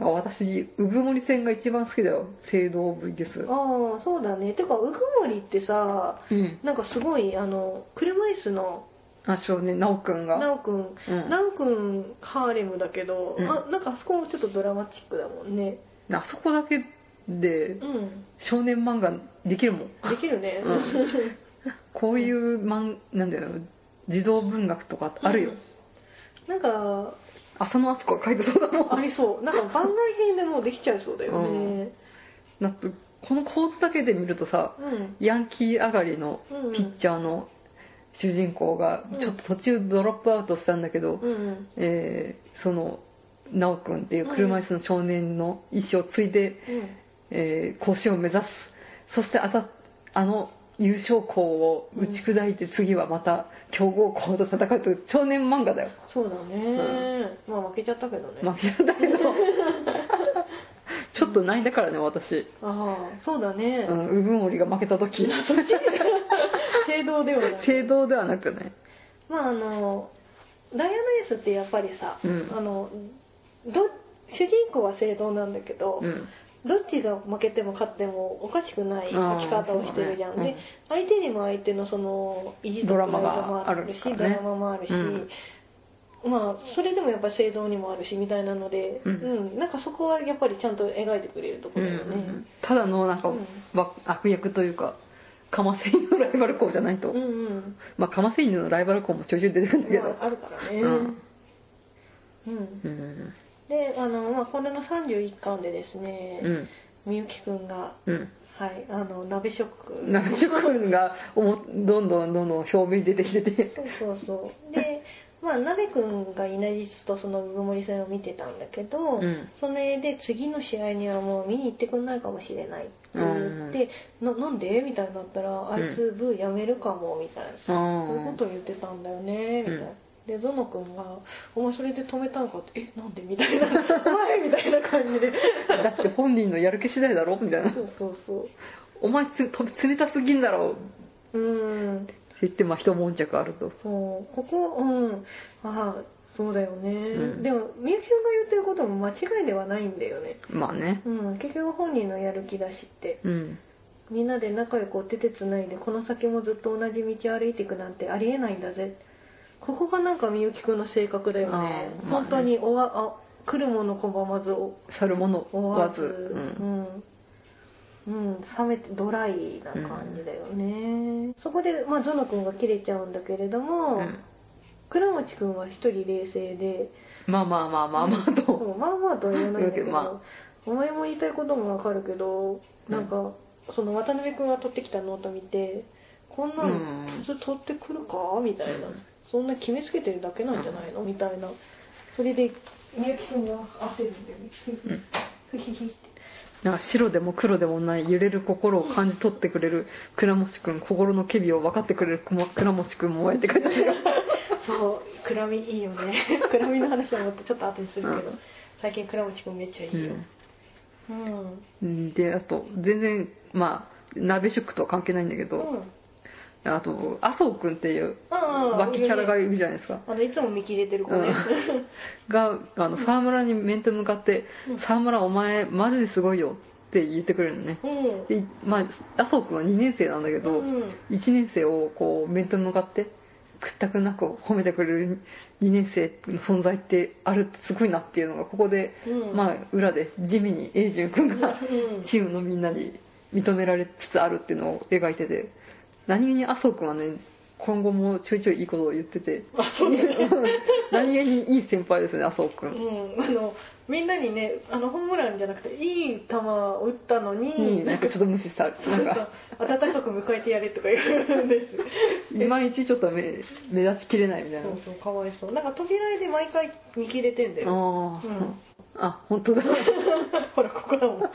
私産森戦が一番好きだよ。聖堂 VS ああそうだね。てか鵜久森ってさうん。なんかすごいあの車椅子のあ少年直くんが。なおくん。うん。なおくんハーレムだけど、うん。あなんかあそこもちょっとドラマチックだもんね。あそこだけでうん。少年漫画できるもん。できるね、うん。こういう漫なんだよ児童文学とかあるよ、なんか浅野敦子が書いてそうだもん。ありそう。なんか番外編でもうできちゃいそうだよね。だってこの構図だけで見るとさうん。ヤンキー上がりのうんピッチャーの主人公がうん。ちょっと途中ドロップアウトしたんだけど、うんうん。えーその直くんっていう車椅子の少年の一生を継いで、えー甲子園を目指す。そしてあたあの優勝校を打ち砕いて次はまた強豪校と戦うという少年漫画だよ。そうだね、まあ負けちゃったけどね、負けたけど ちょっと泣いたからね私、ああそうだね、うん、うぶ森が負けた時。正道ではない正道ではなくね。まああのダイアナエースってやっぱりさ、うん。あのど主人公は正道なんだけど、うんどっちが負けても勝ってもおかしくない書き方をしてるじゃん、そうだね。で相手にも相手のその意地とドラマがもあるしドラマもあるし、うん。まあそれでもやっぱり正道にもあるしみたいなので、ううん。んなんかそこはやっぱりちゃんと描いてくれるとこうんろだよね、ただのなんか、うん。わ悪役というかカマセイヌのライバル校じゃないと、うんうん。まあカマセイヌのライバル校もちょいちょい出てくるんだけど、まあ、あるからね。うん。うん。うんであの、まあ、これの31巻でですね、うん。みゆきくんがうん。はいあの鍋職ナビショ君がおもどんどんどんどん表面に出てきてて。そうそうそう。でまあ鍋くんがいない実とその鵜森戦を見てたんだけど、うん。それで次の試合にはもう見に行ってくんないかもしれないって言って、ななんで？みたいになったらあいつブーやめるかもみたいな、そういうことを言ってたんだよねみたいな、うんでゾノ君が「お前それで止めたんか?」って「えなんで?」みたいな「はい」みたいな感じで。だって本人のやる気次第だろ？みたいな。そうそうそうお前つと冷たすぎんだろ？ってうん言ってまあ一悶着あると。そう。ここうん。ああそうだよね、うん。でもみゆきくんが言ってることも間違いではないんだよね。まあね。うん。結局本人のやる気だしって。うん。みんなで仲良くお手手つないでこの先もずっと同じ道を歩いていくなんてありえないんだぜここがなんかみゆきくんの性格だよね。まあね。本当におわあ来るもの拒まずお去るもの追追わず、わず。う、うん。んうん、冷めてドライな感じだよね、そこで、まあ、ゾノ君が切れちゃうんだけれども、うん。倉持君は一人冷静で。まあまあまあまあまあそと、うまあまあとは言えないんだけど、まお前も言いたいこともわかるけどなんか、その渡辺君が取ってきたノート見てこんなのうん。普通取ってくるか？みたいな、うんそんな決めつけてるだけなんじゃないの？みたいな。それで。みゆき君が焦るんだよね。うん。ふひひって。なんか白でも黒でもない揺れる心を感じ取ってくれる。倉持くん心の機微を分かってくれる倉持くんもえって書いてある。そうクラミいいよね。クラミの話はもっとちょっと後にするけど、うん。最近クラムチ君めっちゃいいよ。うん。うん。であと全然まあ鍋食とは関係ないんだけど、うんあと麻生くんっていう脇キャラがいるじゃないですか。あのいつも見切れてる子ね、があの沢村に面と向かってうん「沢村お前マジですごいよ」って言ってくれるのね。うん。でまあ麻生くんは2年生なんだけど、うん1年生をこう面と向かって屈託なく褒めてくれる2年生の存在ってあるってすごいなっていうのがここで、うん。まあ裏で地味に永純君がうん。チームのみんなに認められつつあるっていうのを描いてて何気に麻生君はね今後もちょいちょいいいことを言ってて。あそうだね。何気にいい先輩ですね麻生君。うん、あのみんなにねあのホームランじゃなくていい球を打ったのに、になんかちょっと無視したなんか。そう温かく迎えてやれとか言うんです。いまいちちょっと目目立ちきれないみたいな。そうそうかわいそう。なんか扉絵で毎回見切れてんだよ。ああ、うん。あ本当だ。ほらここだもん。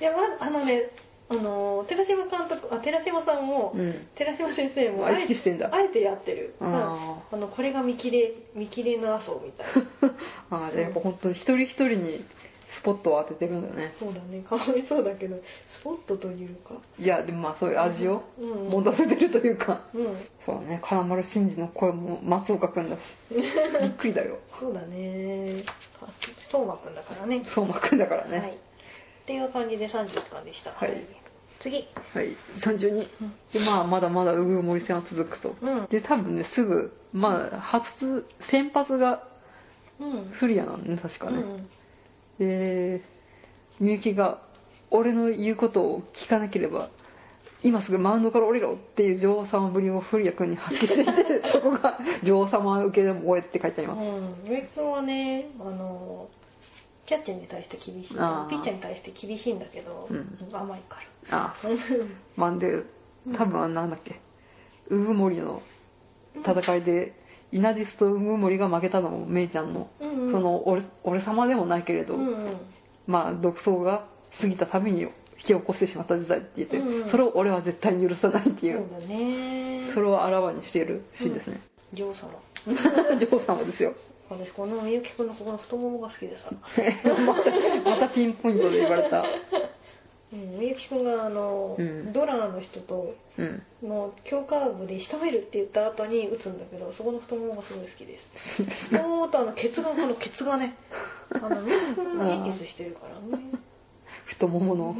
いやまあのねあの寺島監督あ寺島さんも、うん。寺島先生もあ意識してんだ。あえてやってる、うん。ああのこれが見切れ見切れの麻生みたい。な ああやっぱ本当に一人一人にスポットを当ててるんだよね。そうだね。かわいそうだけどスポットというか。いやでもまあそういう味をうん。持たせてるというか、うん。そうだね。金丸信二の声も松岡君だし。びっくりだよ。そうだね。あ相馬くんだからね。相馬君だからね、はいっていう感じで30巻でした。はい。次。はい。32でまあまだまだウグモリ戦は続くと。うん。で多分ねすぐまあ初先発がうん。フリアなんね確かね、うんでみゆきが俺の言うことを聞かなければ今すぐマウンドから降りろっていう女王様ぶりをフリア君に発揮していて そこが女王様受けでも終えって書いてあります。うん、植木君はねあのキャッチャーに対して厳しい。ピッチャーに対して厳しいんだけど、うん。甘いかあらまあで多分なんだっけ。ウグモリの戦いでイナディスとウグモリが負けたのもメイちゃんの。うんうん。その俺俺様でもないけれど、うんうん。まあ独走が過ぎたために引き起こしてしまった時代って言って、うんうん。それを俺は絶対に許さないっていう。そうだね。それをあらわにしているシーンですね、女王様。女王様ですよ私このみゆきくんのここの太ももが好きでさ、ま たまたピンポイントで言われた。うん、みゆきくんがあの、うん。ドラーの人とうん。の強カーブで仕留めるって言った後に打つんだけどそこの太ももがすごい好きです。もっとあのケツがこのケツがね。あのみゆきくんいいケツしてるからね。太ももの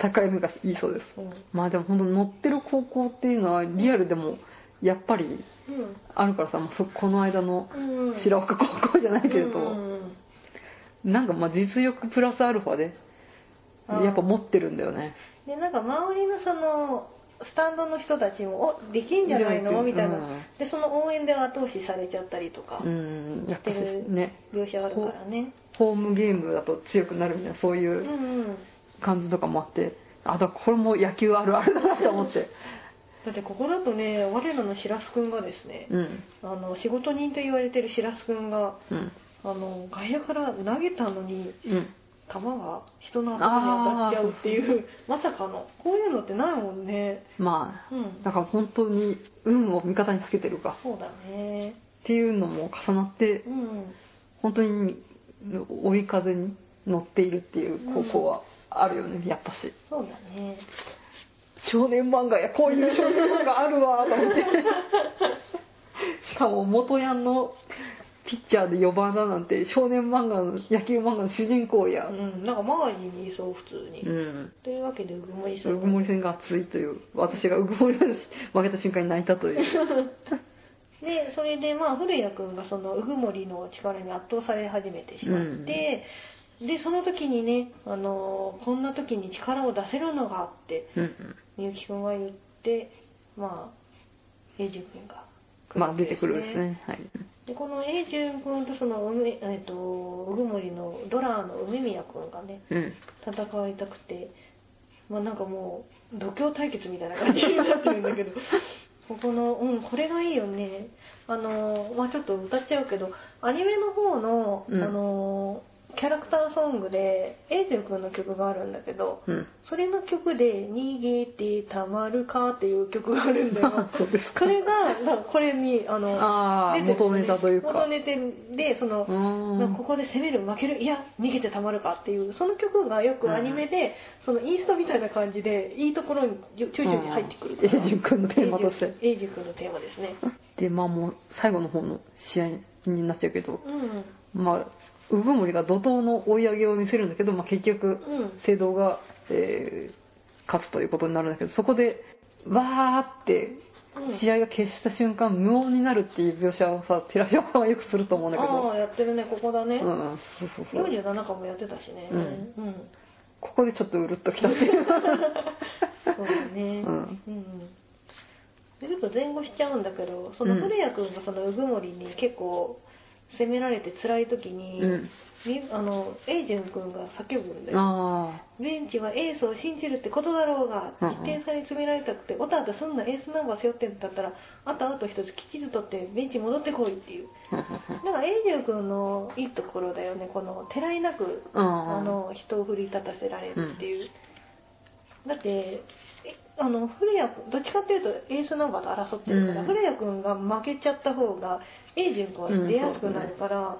境目がいいそうです。うん。まあでも本当乗ってる高校っていうのはリアルでもやっぱりあるからさ、この間の白岡高校じゃないけれど、なんかまあ実力プラスアルファでやっぱ持ってるんだよね。でなんか周りのそのスタンドの人たちも「おできんじゃないの?」みたいな、うん。でその応援で後押しされちゃったりとかうん。やってるね描写あるからね。ホームゲームだと強くなるみたいなそういう感じとかもあってあだこれも野球あるあるだなと思ってだってここだとね我らの白洲くんがですねうん。あの仕事人と言われてる白洲くんがうん。あの外野から投げたのにうん。球が人の頭に当たっちゃうっていうまさかのこういうのってないもんね。まあうん。だから本当に運を味方につけてるか。そうだね。っていうのも重なってうん。本当に追い風に乗っているっていう高校はあるよねやっぱし。そうだね少年漫画やこういう少年漫画あるわと思って。しかも元ヤンのピッチャーで4番だなんて少年漫画の野球漫画の主人公や。うんなんか周りにいそう普通に、うん。というわけでうぐもりさんうぐもり戦が熱いという私がうぐもり戦負けた瞬間に泣いたという。でそれでまあ古谷君がそのうぐもりの力に圧倒され始めてしまって、でその時にね、あのーこんな時に力を出せるのがってみゆき君が言ってまあ永純君が来まあ出てくるんですね。はい。でこの永純君とそのえっとうぐもりのドラーの梅宮君がねうん。戦いたくてまあなんかもう度胸対決みたいな感じになってるんだけど ここのうんこれがいいよね。あのまあちょっと歌っちゃうけどアニメの方の、うん。あのキャラクターソングでエイジェン君の曲があるんだけどうん。それの曲で「逃げてたまるか」っていう曲があるんだよ。そうですか。これがこれにあのあ元ネタというか。元ネタでそのここで攻める負けるいや逃げてたまるかっていうその曲がよくアニメで、そのインストみたいな感じでいいところにちょいちょい入ってくるエイジュン君のテーマとして。エイジュ君のテーマですね。でまあもう最後の方の試合になっちゃうけど。うん。まあウグモリが怒涛の追い上げを見せるんだけど、まあ、結局うん。聖堂が、えー勝つということになるんだけどそこでわーってうん。試合が決した瞬間無音になるっていう描写をさ寺島さんはよくすると思うんだけあど。あやってるねここだね、うんうんそうそう。そう47巻もやってたしね。うん。うん、ここでちょっとうるっときたっていう。そうだね。うん。うんでちょっと前後しちゃうんだけどその古谷君がその鵜久森に結構責められて辛い時に、うん。みあのエイジュン君が叫ぶんだよ。あベンチはエースを信じるってことだろうが、うんうん。1点差に詰められたくてオタオタすんなエースナンバー背負ってんだったらあとアウト一つきちんと取ってベンチ戻ってこいっていう。あだからエイジュン君のいいところだよねこのてらいなくああの人を振り立たせられるっていう、だってえあの古谷君どっちかっていうとエースナンバーと争ってるから、うん。古谷君が負けちゃった方がエイジュン出やすくなるから、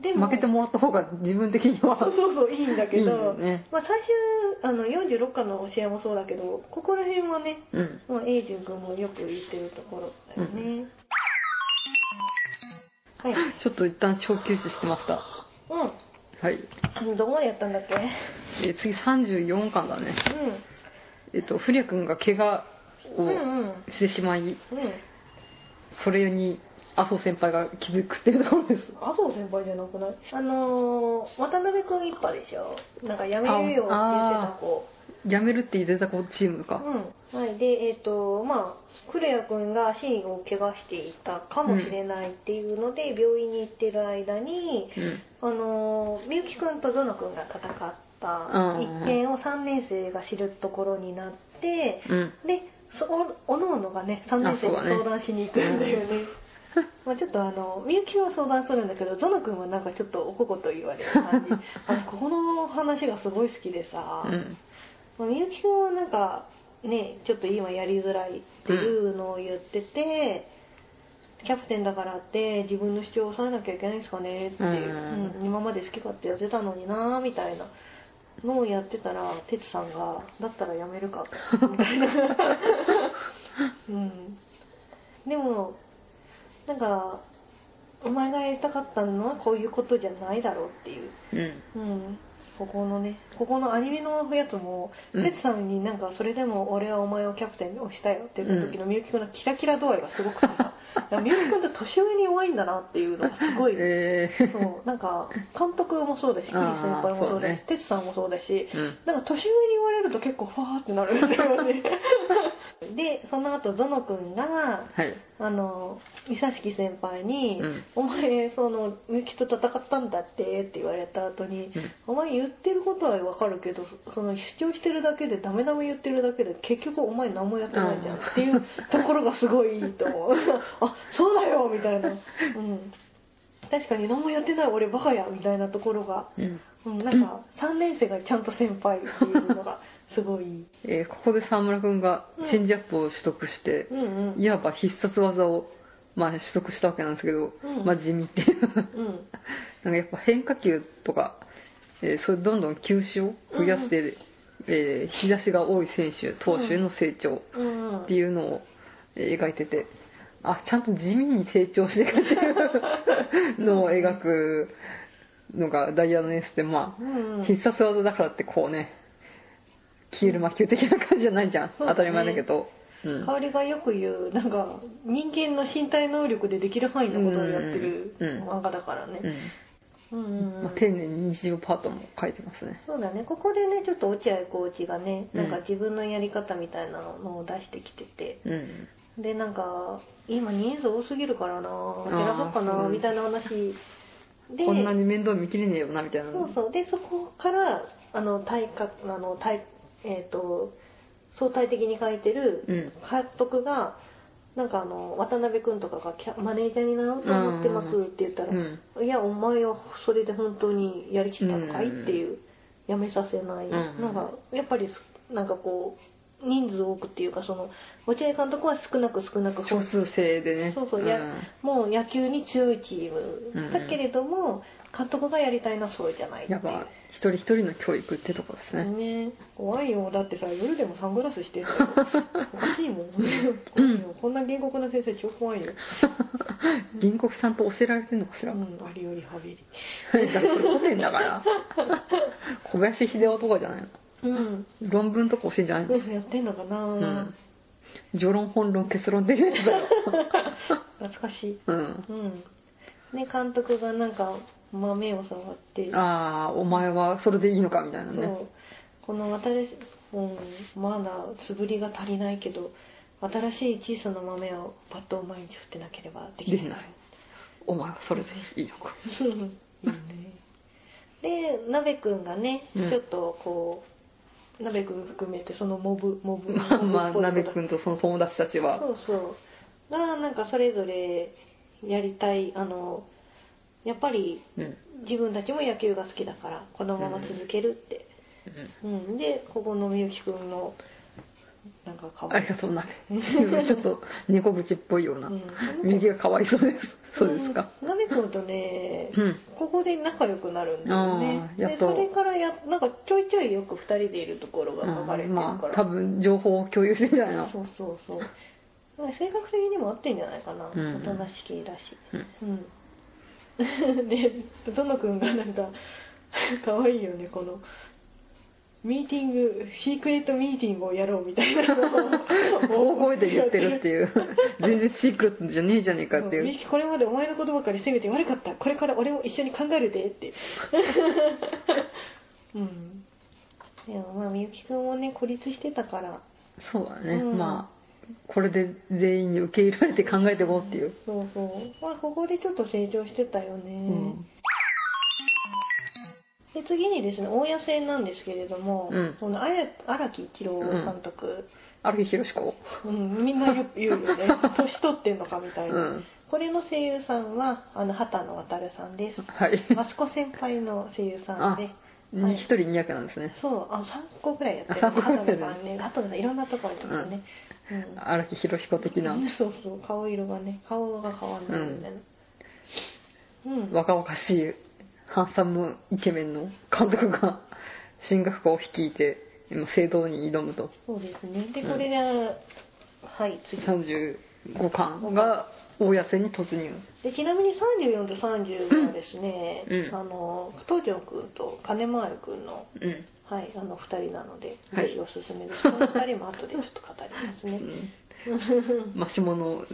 でも負けてもらった方が自分的には。そうそうそういいんだけどね。まあ、最終あの46巻の試合もそうだけどここら辺はね、うん。まあ、エイジュン君もよく言ってるところだよね、はい。ちょっと一旦小休止してました。はい。うんどこまでやったんだっけ？えー次34巻だね。えっと古谷君が怪我うんうをん。してしまい、うん。それに麻生先輩が気づくっていうところです。麻生先輩じゃなくない？あのー、渡辺君一派でしょ？なんか辞めるよって言ってた子。辞めるって言ってた子チームか、うん。はい。でえっ、とまあクレア君が足を怪我していたかもしれないっていうので、病院に行ってる間にうん。あのーみゆき君とゾノ君が戦ったうん一件を3年生が知るところになって、うん。でそおおのおのがね3年生に相談しに行くんだよね まあちょっとあのみゆきは相談するんだけどゾノ君はなんかちょっとおここと言われる感じ。あのここの話がすごい好きでさ、うん。まあみゆき君はなんかねちょっと今やりづらいっていうのを言ってて、キャプテンだからって自分の主張を抑えなきゃいけないんですかねってうん。うん今まで好き勝手やってたのになみたいな。のをやってたら哲さんが「だったらやめるか」みたいな、うん、でもなんかお前がやりたかったの？はこういうことじゃないだろうっていう。うん。うん、ここのねここのアニメのやつもうん。哲、さんになんかそれでも俺はお前をキャプテンに押したよって言った時のみゆきくんのキラキラ度合いがすごくてさみゆきくんって年上に弱いんだなっていうのがすごい、えー、そう。なんか監督もそうだし桐あー先輩もそうだしそうね。哲、さんもそうだしうん。なんか年上に言われると結構ファーってなるんだよねでその後ゾノくんがはい。あの三佐敷先輩に、うん。お前そのみゆきと戦ったんだって」って言われた後に、うん。お前言ってることはわかるけどその主張してるだけでダメダメ言ってるだけで結局お前何もやってないじゃんっていうところがすごいいいと思う。あそうだよみたいな、うん、確かに何もやってない俺バカやみたいなところが、うん。うん、なんか3年生がちゃんと先輩っていうのがすごい。えーここで沢村君がチェンジアップを取得して、うんうん。いわば必殺技を、まあ、取得したわけなんですけど、うん。まあ地味っていう。うん。なんかやっぱ変化球とか、えーそれどんどん球種を増やして、えー日差しが多い選手投手への成長うんうん。っていうのを、えー描いててあちゃんと地味に成長していくっていうのを描くのがダイヤのエースでまうんあ必殺技だからってこうね消える魔球的な感じじゃないじゃん、そうですね当たり前だけど、うん、香りがよく言うなんか人間の身体能力でできる範囲のことをやってる漫画だからね。うん。うん。うんうんまあ、丁寧に日常パートも書いてますね。そうだね。ここでねちょっと落合コーチがねうん。なんか自分のやり方みたいなのを出してきてて。うん。でなんか今人数多すぎるからな減らそうかなみたいな話。でこんなに面倒見きれねえよなみたいな。そうそう。でそこからあの体格あの体えっ、と相対的に書いてるうん。監督がなんかあの渡辺君とかがキャマネージャーになろうと思ってますって言ったら、うん。いやお前はそれで本当にやりきったのかいうんっていうやめさせない、ん。なんかやっぱりすなんかこう人数多くっていうかその落合監督は少なく少なく少数制でね。そうそうやもう野球に強いチーム、うんだけれども監督がやりたいのはそれじゃないっていう。や一人一人の教育ってとこですね、ね怖いよ。だってさ夜でもサングラスしてる おかしいもん。こんな原告な先生超怖いよ。銀国さんと教えられてんのかしら、うんありよりハビリだって個人だから。小林秀夫とかじゃないの？うん。論文とか教えんじゃないの？やってんのかな、うん。序論本論結論的なやつだよ。懐かしい。うん。うん。ね監督がなんか豆を触って。ああお前はそれでいいのかみたいなね。この新しい、うん、まだ素振りが足りないけど新しい小さな豆をバットを毎日振ってなければできない。できないお前はそれでいいのか。いいね。で鍋くんがね、うん。ちょっとこう鍋くん含めてそのモブ モブ。まあまあモブっぽい子鍋君とその友達たちは。そうそう。がなんかそれぞれやりたいあのやっぱりうん。自分たちも野球が好きだからこのまま続けるって、うん。でここのみゆきくんのなんかかわい。いありがとうな。ちょっと猫口っぽいような。うん。右がかわいそうですそうですか。うん。鍋くんとねうん。ここで仲良くなるんだよね。でそれからやなんかちょいちょいよく2人でいるところが書かれてるから、まあ多分情報を共有してんじゃないの。そうそうそう。性格的にも合ってんじゃないかな、うん。おとなしきだし。うん。うん。でどのくんがなんか可愛いよねこのミーティングシークレットミーティングをやろうみたいな。のを大声で言ってるっていう。全然シークレットじゃねえじゃねえかっていう。これまでお前のことばかり責めて悪かった。これから俺を一緒に考えるでって。うん。でもまあみゆきくんもね孤立してたから。そうだね、うん。まあこれで全員に受け入れられて考えていこうっていう、そうそう。まあここでちょっと成長してたよね、うんで次にですね大谷戦なんですけれども、うん。この荒木一郎監督、荒木宏子。うんみんな言うよね。年取ってんのかみたいな、うん。これの声優さんはあの畑野渉さんです。はい。マスコ先輩の声優さんで。はい。一人二役なんですね。そうあ3 個ぐらいやってる。畑野さんね。畑野さんいろんなところにいますね、うん。荒木宏彦的な。そうそう顔色がね顔が変わんないみたいな。うん、若々しいハンサムイケメンの監督が進学校を率いて今聖堂に挑むと。そうですね。でうん。これで、はい次。35巻が大谷戦に突入。でちなみに34と30はですね、うん。あの東條くんと金丸くんのうん。はいあの2人なので、はい。ぜひおすすめです。この2人も後でちょっと語りますね。マシモの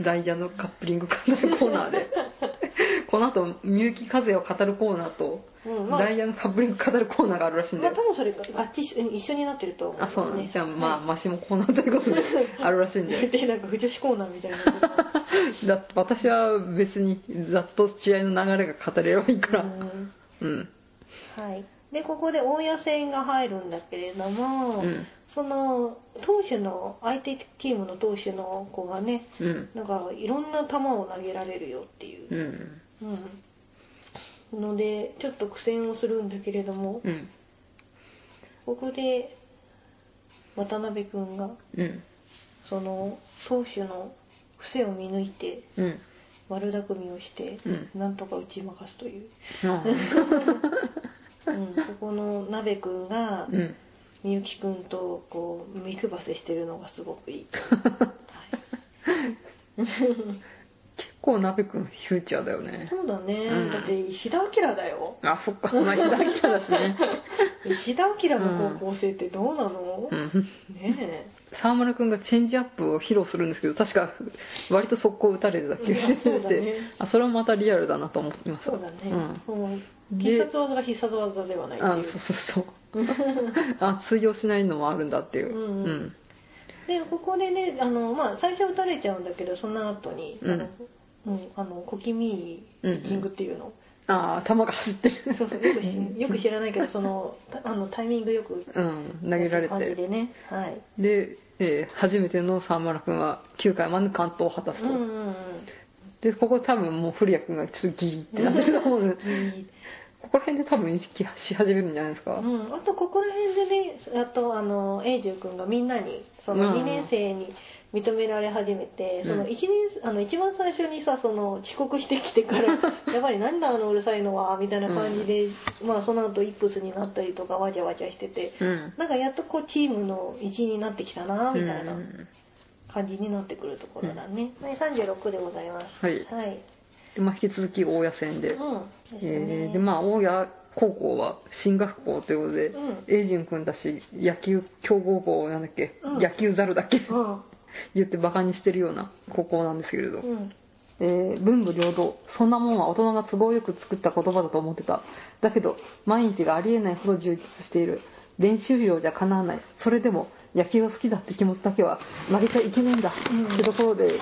ダイヤのカップリングコーナーで この後みゆき風を語るコーナーと、うんまあ。ダイヤのカップリング語るコーナーがあるらしいんまあで、多分それが合致し一緒になってると思いますねあそうなんじゃあまあ、はマシモコーナーということであるらしいんででなんか不女子コーナーみたいな。だ私は別にざっと試合の流れが語れればいいから。うん。うん。はい。でここで大谷戦が入るんだけれども、うんその投手の相手チームの投手の子がねうん。なんかいろんな球を投げられるよっていう。うん。うん、のでちょっと苦戦をするんだけれどもうん。ここで渡辺君がうん。その投手の癖を見抜いてうん。悪巧みをしてうん。なんとか打ち負かすという、あ うん、ここの鍋君がうんみゆき君とこう見くばせしてるのがすごくいい、はい、結構鍋くんフューチャーだよね。そうだね、うん。だって石田明だよ。あそっか。まあ左来ただしね。石田明の高校生ってどうなの、うん。ね沢村君がチェンジアップを披露するんですけど確か割と速攻打たれてた気がしてそね。あそれはまたリアルだなと思いましたそうだね、うん。必殺技が必殺技ではないってあいう。そうそうそう あ通用しないのもあるんだっていう。うんうん。うん。でここでねあの、まあ、最初は打たれちゃうんだけどその後にうん。あの、うん、あの小気味いいピッチングっていうの、ああ球が走ってる。そうそうよくし よく知らないけどそのたあのタイミングよくうん投げられ感じてでね。はい。で、えー初めての沢村君は9回まで完投を果たすと、うんうんうん。でここ多分もう古谷君がちょっとギリってなってると思うここら辺で多分意識し始めるんじゃないですか、うん、あとここら辺でねあとあの永住君がみんなにそのうん。2年生に認められ始めて、うん。その一年あの一番最初にさその遅刻してきてから やっぱりなんだあのうるさいのはみたいな感じで、まあその後イップスになったりとかわちゃわちゃしててうん。なんかやっとこうチームの一員になってきたなみたいなうん。感じになってくるところだね、はい、36でございます。はい。はい、でまあ、引き続き大谷戦で、うん。ですね。えーでまあ大谷高校は進学校ということで、うん。エイジン君だし野球強豪校なんだっけ、うん。野球猿だっけうん。言ってバカにしてるような高校なんですけれど、うん。えー文武両道そんなもんは大人が都合よく作った言葉だと思ってた。だけど毎日がありえないほど充実している。練習量じゃかなわない。それでも野球が好きだって気持ちだけは負けちゃいけないんだ、うん。ってところでうん。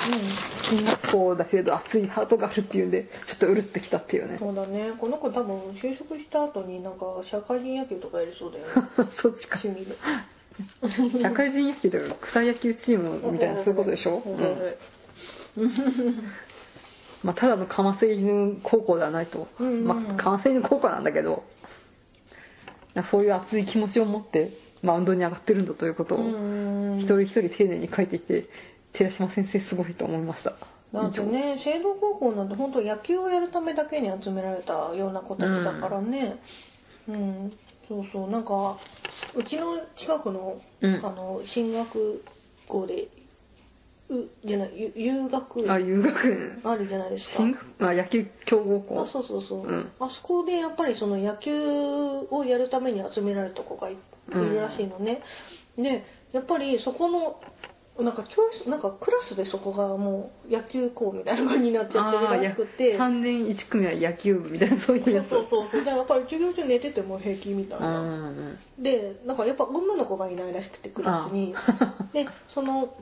進学校だけれど熱いハートがあるっていうんでちょっとうるってきたっていうね。そうだね。この子多分就職した後になんか社会人野球とかやりそうだよね。そっちか。趣味で。社会人野球というか草野球チームみたいなそういうことでしょ、うん。うん。まあ、ただの鎌瀬犬高校ではないと、うん。うんまあ、鎌瀬犬高校なんだけどそういう熱い気持ちを持ってマウンドに上がってるんだということをうん。一人一人丁寧に書いていて寺島先生すごいと思いました。だってね聖堂高校なんて本当野球をやるためだけに集められたような子たちだからね。うん、そうそう。なんかうちの近くの,、うん。あの進学校でうじゃないゆ遊学あ園遊学園。あるじゃないですか。あ野球強豪校。あそうそうそう、うん。あそこでやっぱりその野球をやるために集められた子がいいるらしいのね、でやっぱりそこのなんか教室なんかクラスでそこがもう野球校みたいな感じになっちゃってるらしくて。3年1組は野球部みたいなそういうやつ。そうそうそう。でやっぱり授業中寝てても平気みたいな、うんでなんかやっぱ女の子がいないらしくてクラスに。でその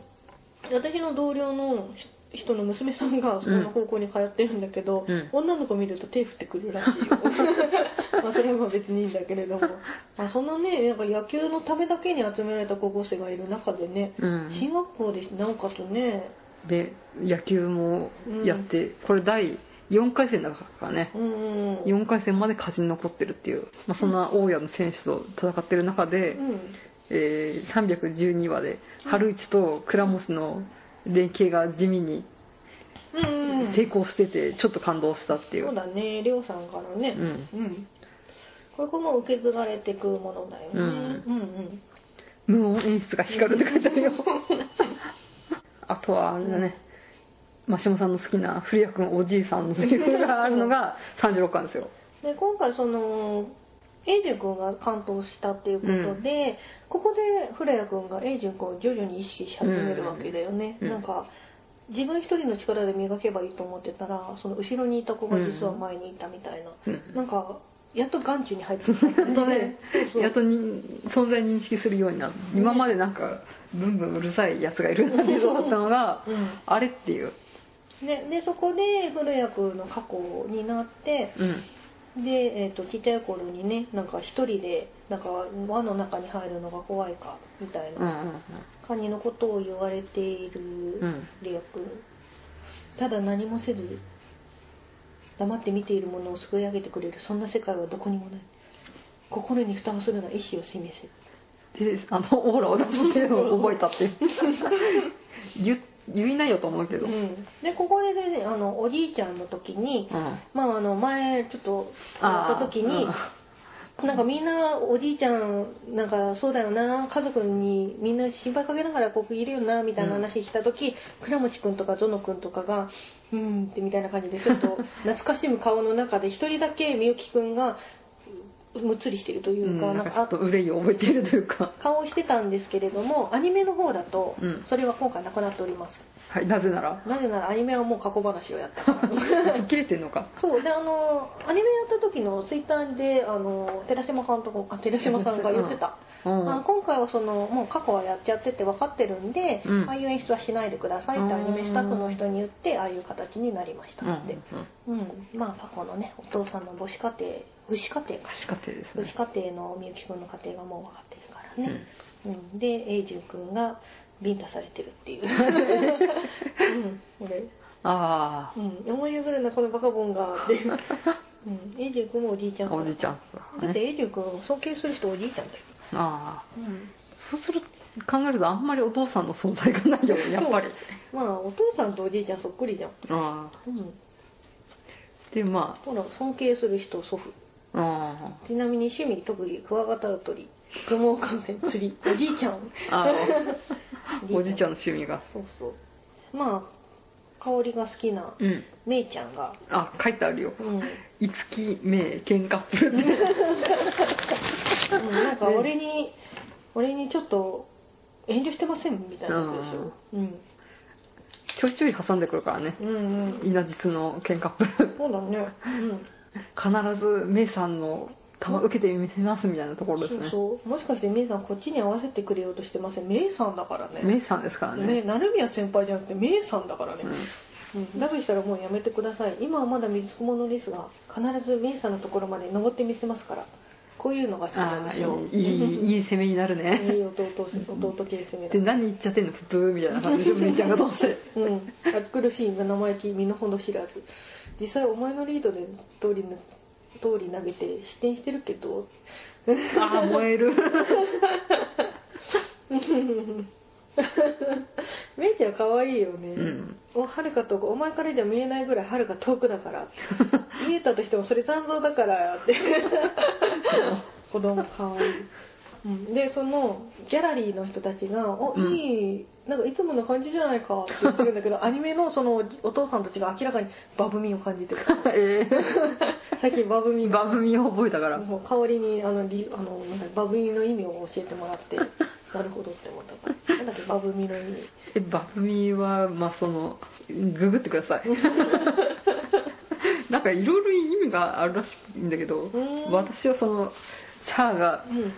私の同僚の人の娘さんがそこの高校に通ってるんだけど、うん。女の子見ると手振ってくるらしいよ。まあそれはまあ別にいいんだけれども、まあ、そんなねなんか野球のためだけに集められた高校生がいる中でねうん。進学校でなおかつねで野球もやって、これ第4回戦だからね。うんうん4回戦まで勝ち残ってるっていう、まあ、そんな大家の選手と戦ってる中で、うん。えー312話で春一とクラモスの連携が地味に成功しててちょっと感動したっていう。そうだね。りょうさんからね。うん。うん。これこも受け継がれていくものだよね、うん。うん無音演出が光るって書いてあるよ。あとはあれだね。真島さんの好きな古谷君おじいさんのセリフがあるのが36巻ですよ。で今回そのエイジュ君が関東したっていうことで、ここで古谷君がエイジュ君を徐々に意識し始めるわけだよね、うん。なんか自分一人の力で磨けばいいと思ってたらその後ろにいた子が実は前にいたみたいな、うん。なんかやっと眼中に入ってきたやっとね。やっとに存在認識するようになる。今までなんかブンブンうるさいやつがいるなって思ったのがうん。あれっていう。ででそこで古谷君の過去になってうんで、えー、とちっちゃい頃にねなんか一人でなんか輪の中に入るのが怖いかみたいうんうなん。感じのことを言われているうんリア君ただ何もせず黙って見ているものをすくい上げてくれる。そんな世界はどこにもない。心に蓋をするな意志を示せ。であのオーラを出すっていうのを覚えたって。い う言言いないよと思うけど、うん、でここでねあのおじいちゃんの時に、うん。まああの前ちょっと会った時になんかみんなおじいちゃんなんかそうだよな家族にみんな心配かけながらここいるよなみたいな話した時、倉持君とかゾノ君とかが「うん」ってみたいな感じでちょっと懐かしむ顔の中で一人だけみゆき君がむっつりしてるというか、うん、ななんかちょっと憂いを覚えているというか。顔をしてたんですけれどもアニメの方だとうん。それは今回なくなっております、はいなぜなら？なぜならアニメはもう過去話をやったから。切れてんのか。そうであのアニメやった時のツイッターであの寺島監督あ寺島さんが言ってた、うん。あの今回はそのもう過去はやっちゃってて分かってるんで、うん。ああいう演出はしないでくださいってアニメスタッフの人に言ってああいう形になりましたうんって、うん。まあ過去のねお父さんの母子家庭母子家庭か。仕方です母ね。子家庭のみゆきくんの家庭がもう分かってるからね、うん。で永住くんがビンタされてるっていう、うん、俺 あうん、思い上がるなこのバカボンがっていう、う君もおじいちゃんあおじいちゃんだって永住君を尊敬する人おじいちゃんだよ、ああうん、そうする考えるとあんまりお父さんの存在がないよやっぱり。まあお父さんとおじいちゃんそっくりじゃん、ああうん、でまほら尊敬する人祖父ああちなみに趣味特技クワガタを取り相撲観戦釣り。おじいちゃん。おじいちゃんの趣味が。そうそう。まあ香りが好きなうん。めいちゃんが、あ書いてあるよ。うん、うん、「いつきめいけんカップル」ってなんか俺に、俺にちょっと遠慮してませんみたいなやつでしょ、うん、ちょいちょい挟んでくるからね。うんうん。稲実のケンカップルそうだね、うん必ずメイさんの球受けてみせますみたいなところですね。そうそう。もしかしてメイさんこっちに合わせてくれようとしてません。メイさんだからね。メイさんですからね。ね成宮先輩じゃなくてメイさんだからね、うん。うん、だとしたらもうやめてください。今はまだ水くものですが必ずメイさんのところまで登ってみせますから。こういうのが好きなんですよいいいいい攻めになるね。いい弟弟系攻め。だで何言っちゃってんの？ププーみたいな感じで メイちゃんがどうせ。うん。暑苦しいが生意気身の程知らず実際お前のリードで通りの通り投げて失点してるけど。ああ燃える。めいちゃん可愛いよね、うん。おはるかとお前からじゃ見えないぐらいはるか遠くだから。見えたとしてもそれ残像だから。っ て子供可愛い。うん。でそのギャラリーの人たちが「おうん。いいなんかいつもの感じじゃないか」って言ってるんだけど アニメのそのお父さんたちが明らかにバブミを感じてる え 最近バブミバブミを覚えたから。もう香りにあのリあのなんかバブミの意味を教えてもらってなるほどって思ったから。なんだっけバブミの意味。えバブミはまあそのググってください。なんかいろいろ意味があるらしいんだけどん。私はそのチャーがうん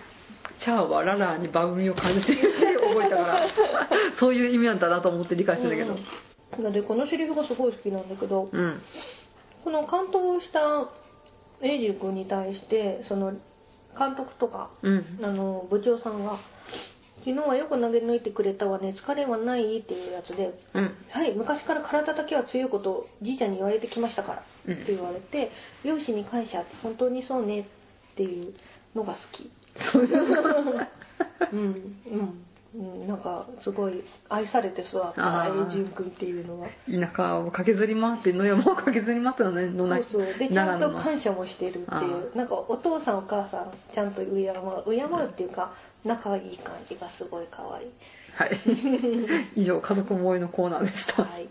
チャーはララにバブミを感じているって覚えたから そういう意味なんだなと思って理解してんだけど。うん。でこのセリフがすごい好きなんだけどうん。この監督をしたエイジ君に対してその監督とかうん。あの部長さんが「昨日はよく投げ抜いてくれたわね疲れはない?」っていうやつでうん「はい昔から体だけは強いことをじいちゃんに言われてきましたから」うん。って言われて「両親に感謝って本当にそうね」っていうのが好きう。んうんうん。なんかすごい愛されて育ったあー。エイジュン君っていうのが田舎を駆けずり回って野山を駆けずり回ったのねのなそうそう。でちゃんと感謝もしてるっていう。なんかお父さんお母さんちゃんと敬う敬うっていうか仲いい感じがすごい可愛い。はい。以上家族思いのコーナーでした。はい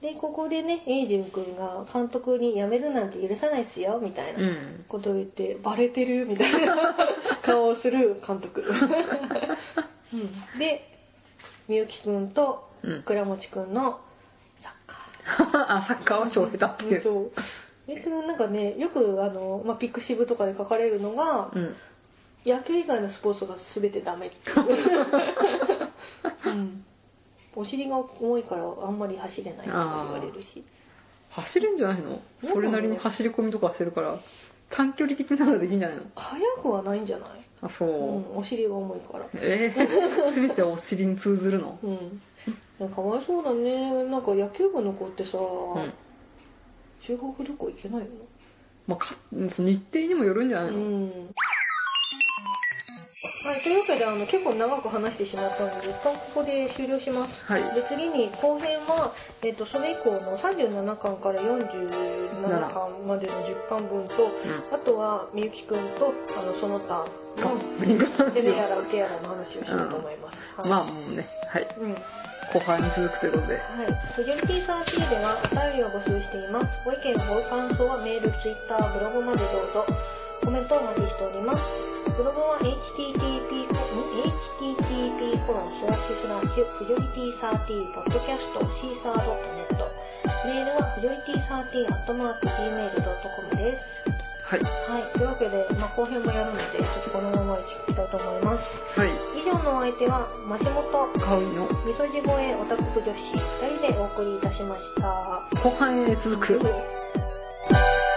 でここでねエイジュン君が監督に辞めるなんて許さないっすよみたいなうん。ことを言ってバレてるみたいな 顔をする監督、うん、でみゆきくんとうん。倉持くんのサッカ あサッカーは超下手っていう。ーそう。みゆきくんなんかねよくあの、まあ、ピクシブとかで書かれるのが、うん。野球以外のスポーツが全てダメっていう、うん、お尻が重いからあんまり走れないとか言われるし。走るんじゃないの？それなりに走り込みとかしてるから短距離的なのできんじゃないの？速くはないんじゃない、あそう、うん、お尻が重いから。えー、全てお尻に通ずるの？うん、かわいそうだね。なんか野球部の子ってさ、うん。修学旅行行けないの？まあか日程にもよるんじゃないの、うんはい、というわけであの結構長く話してしまったので一旦ここで終了します。はい。で次に後編は、えっとそれ以降の37巻から47巻までの10巻分とうん。あとはみゆきくんとあのその他のブリングランエネやら受けやらの話をしようと思います、はい。まあもうねはい。うん。後半に続くということで。はい。フジョリティサーティではお便りを募集しています。ご意見、ご感想はメール、ツイッター、ブログまでどうぞ。コメントをお待ちしております。ブログは http http コロンスラッシュスラッシュフジョリティサーティポッドキャストシーサー .net メールはフジョリティサーティアットマーク gmail.com です。はいはい。というわけで、まあ、後編もやるので、ちょっとこのままいきたいと思います。はい以上のお相手は、マシモト、香りのみそじ声オタク婦女子2人でお送りいたしました。後半へ続くうん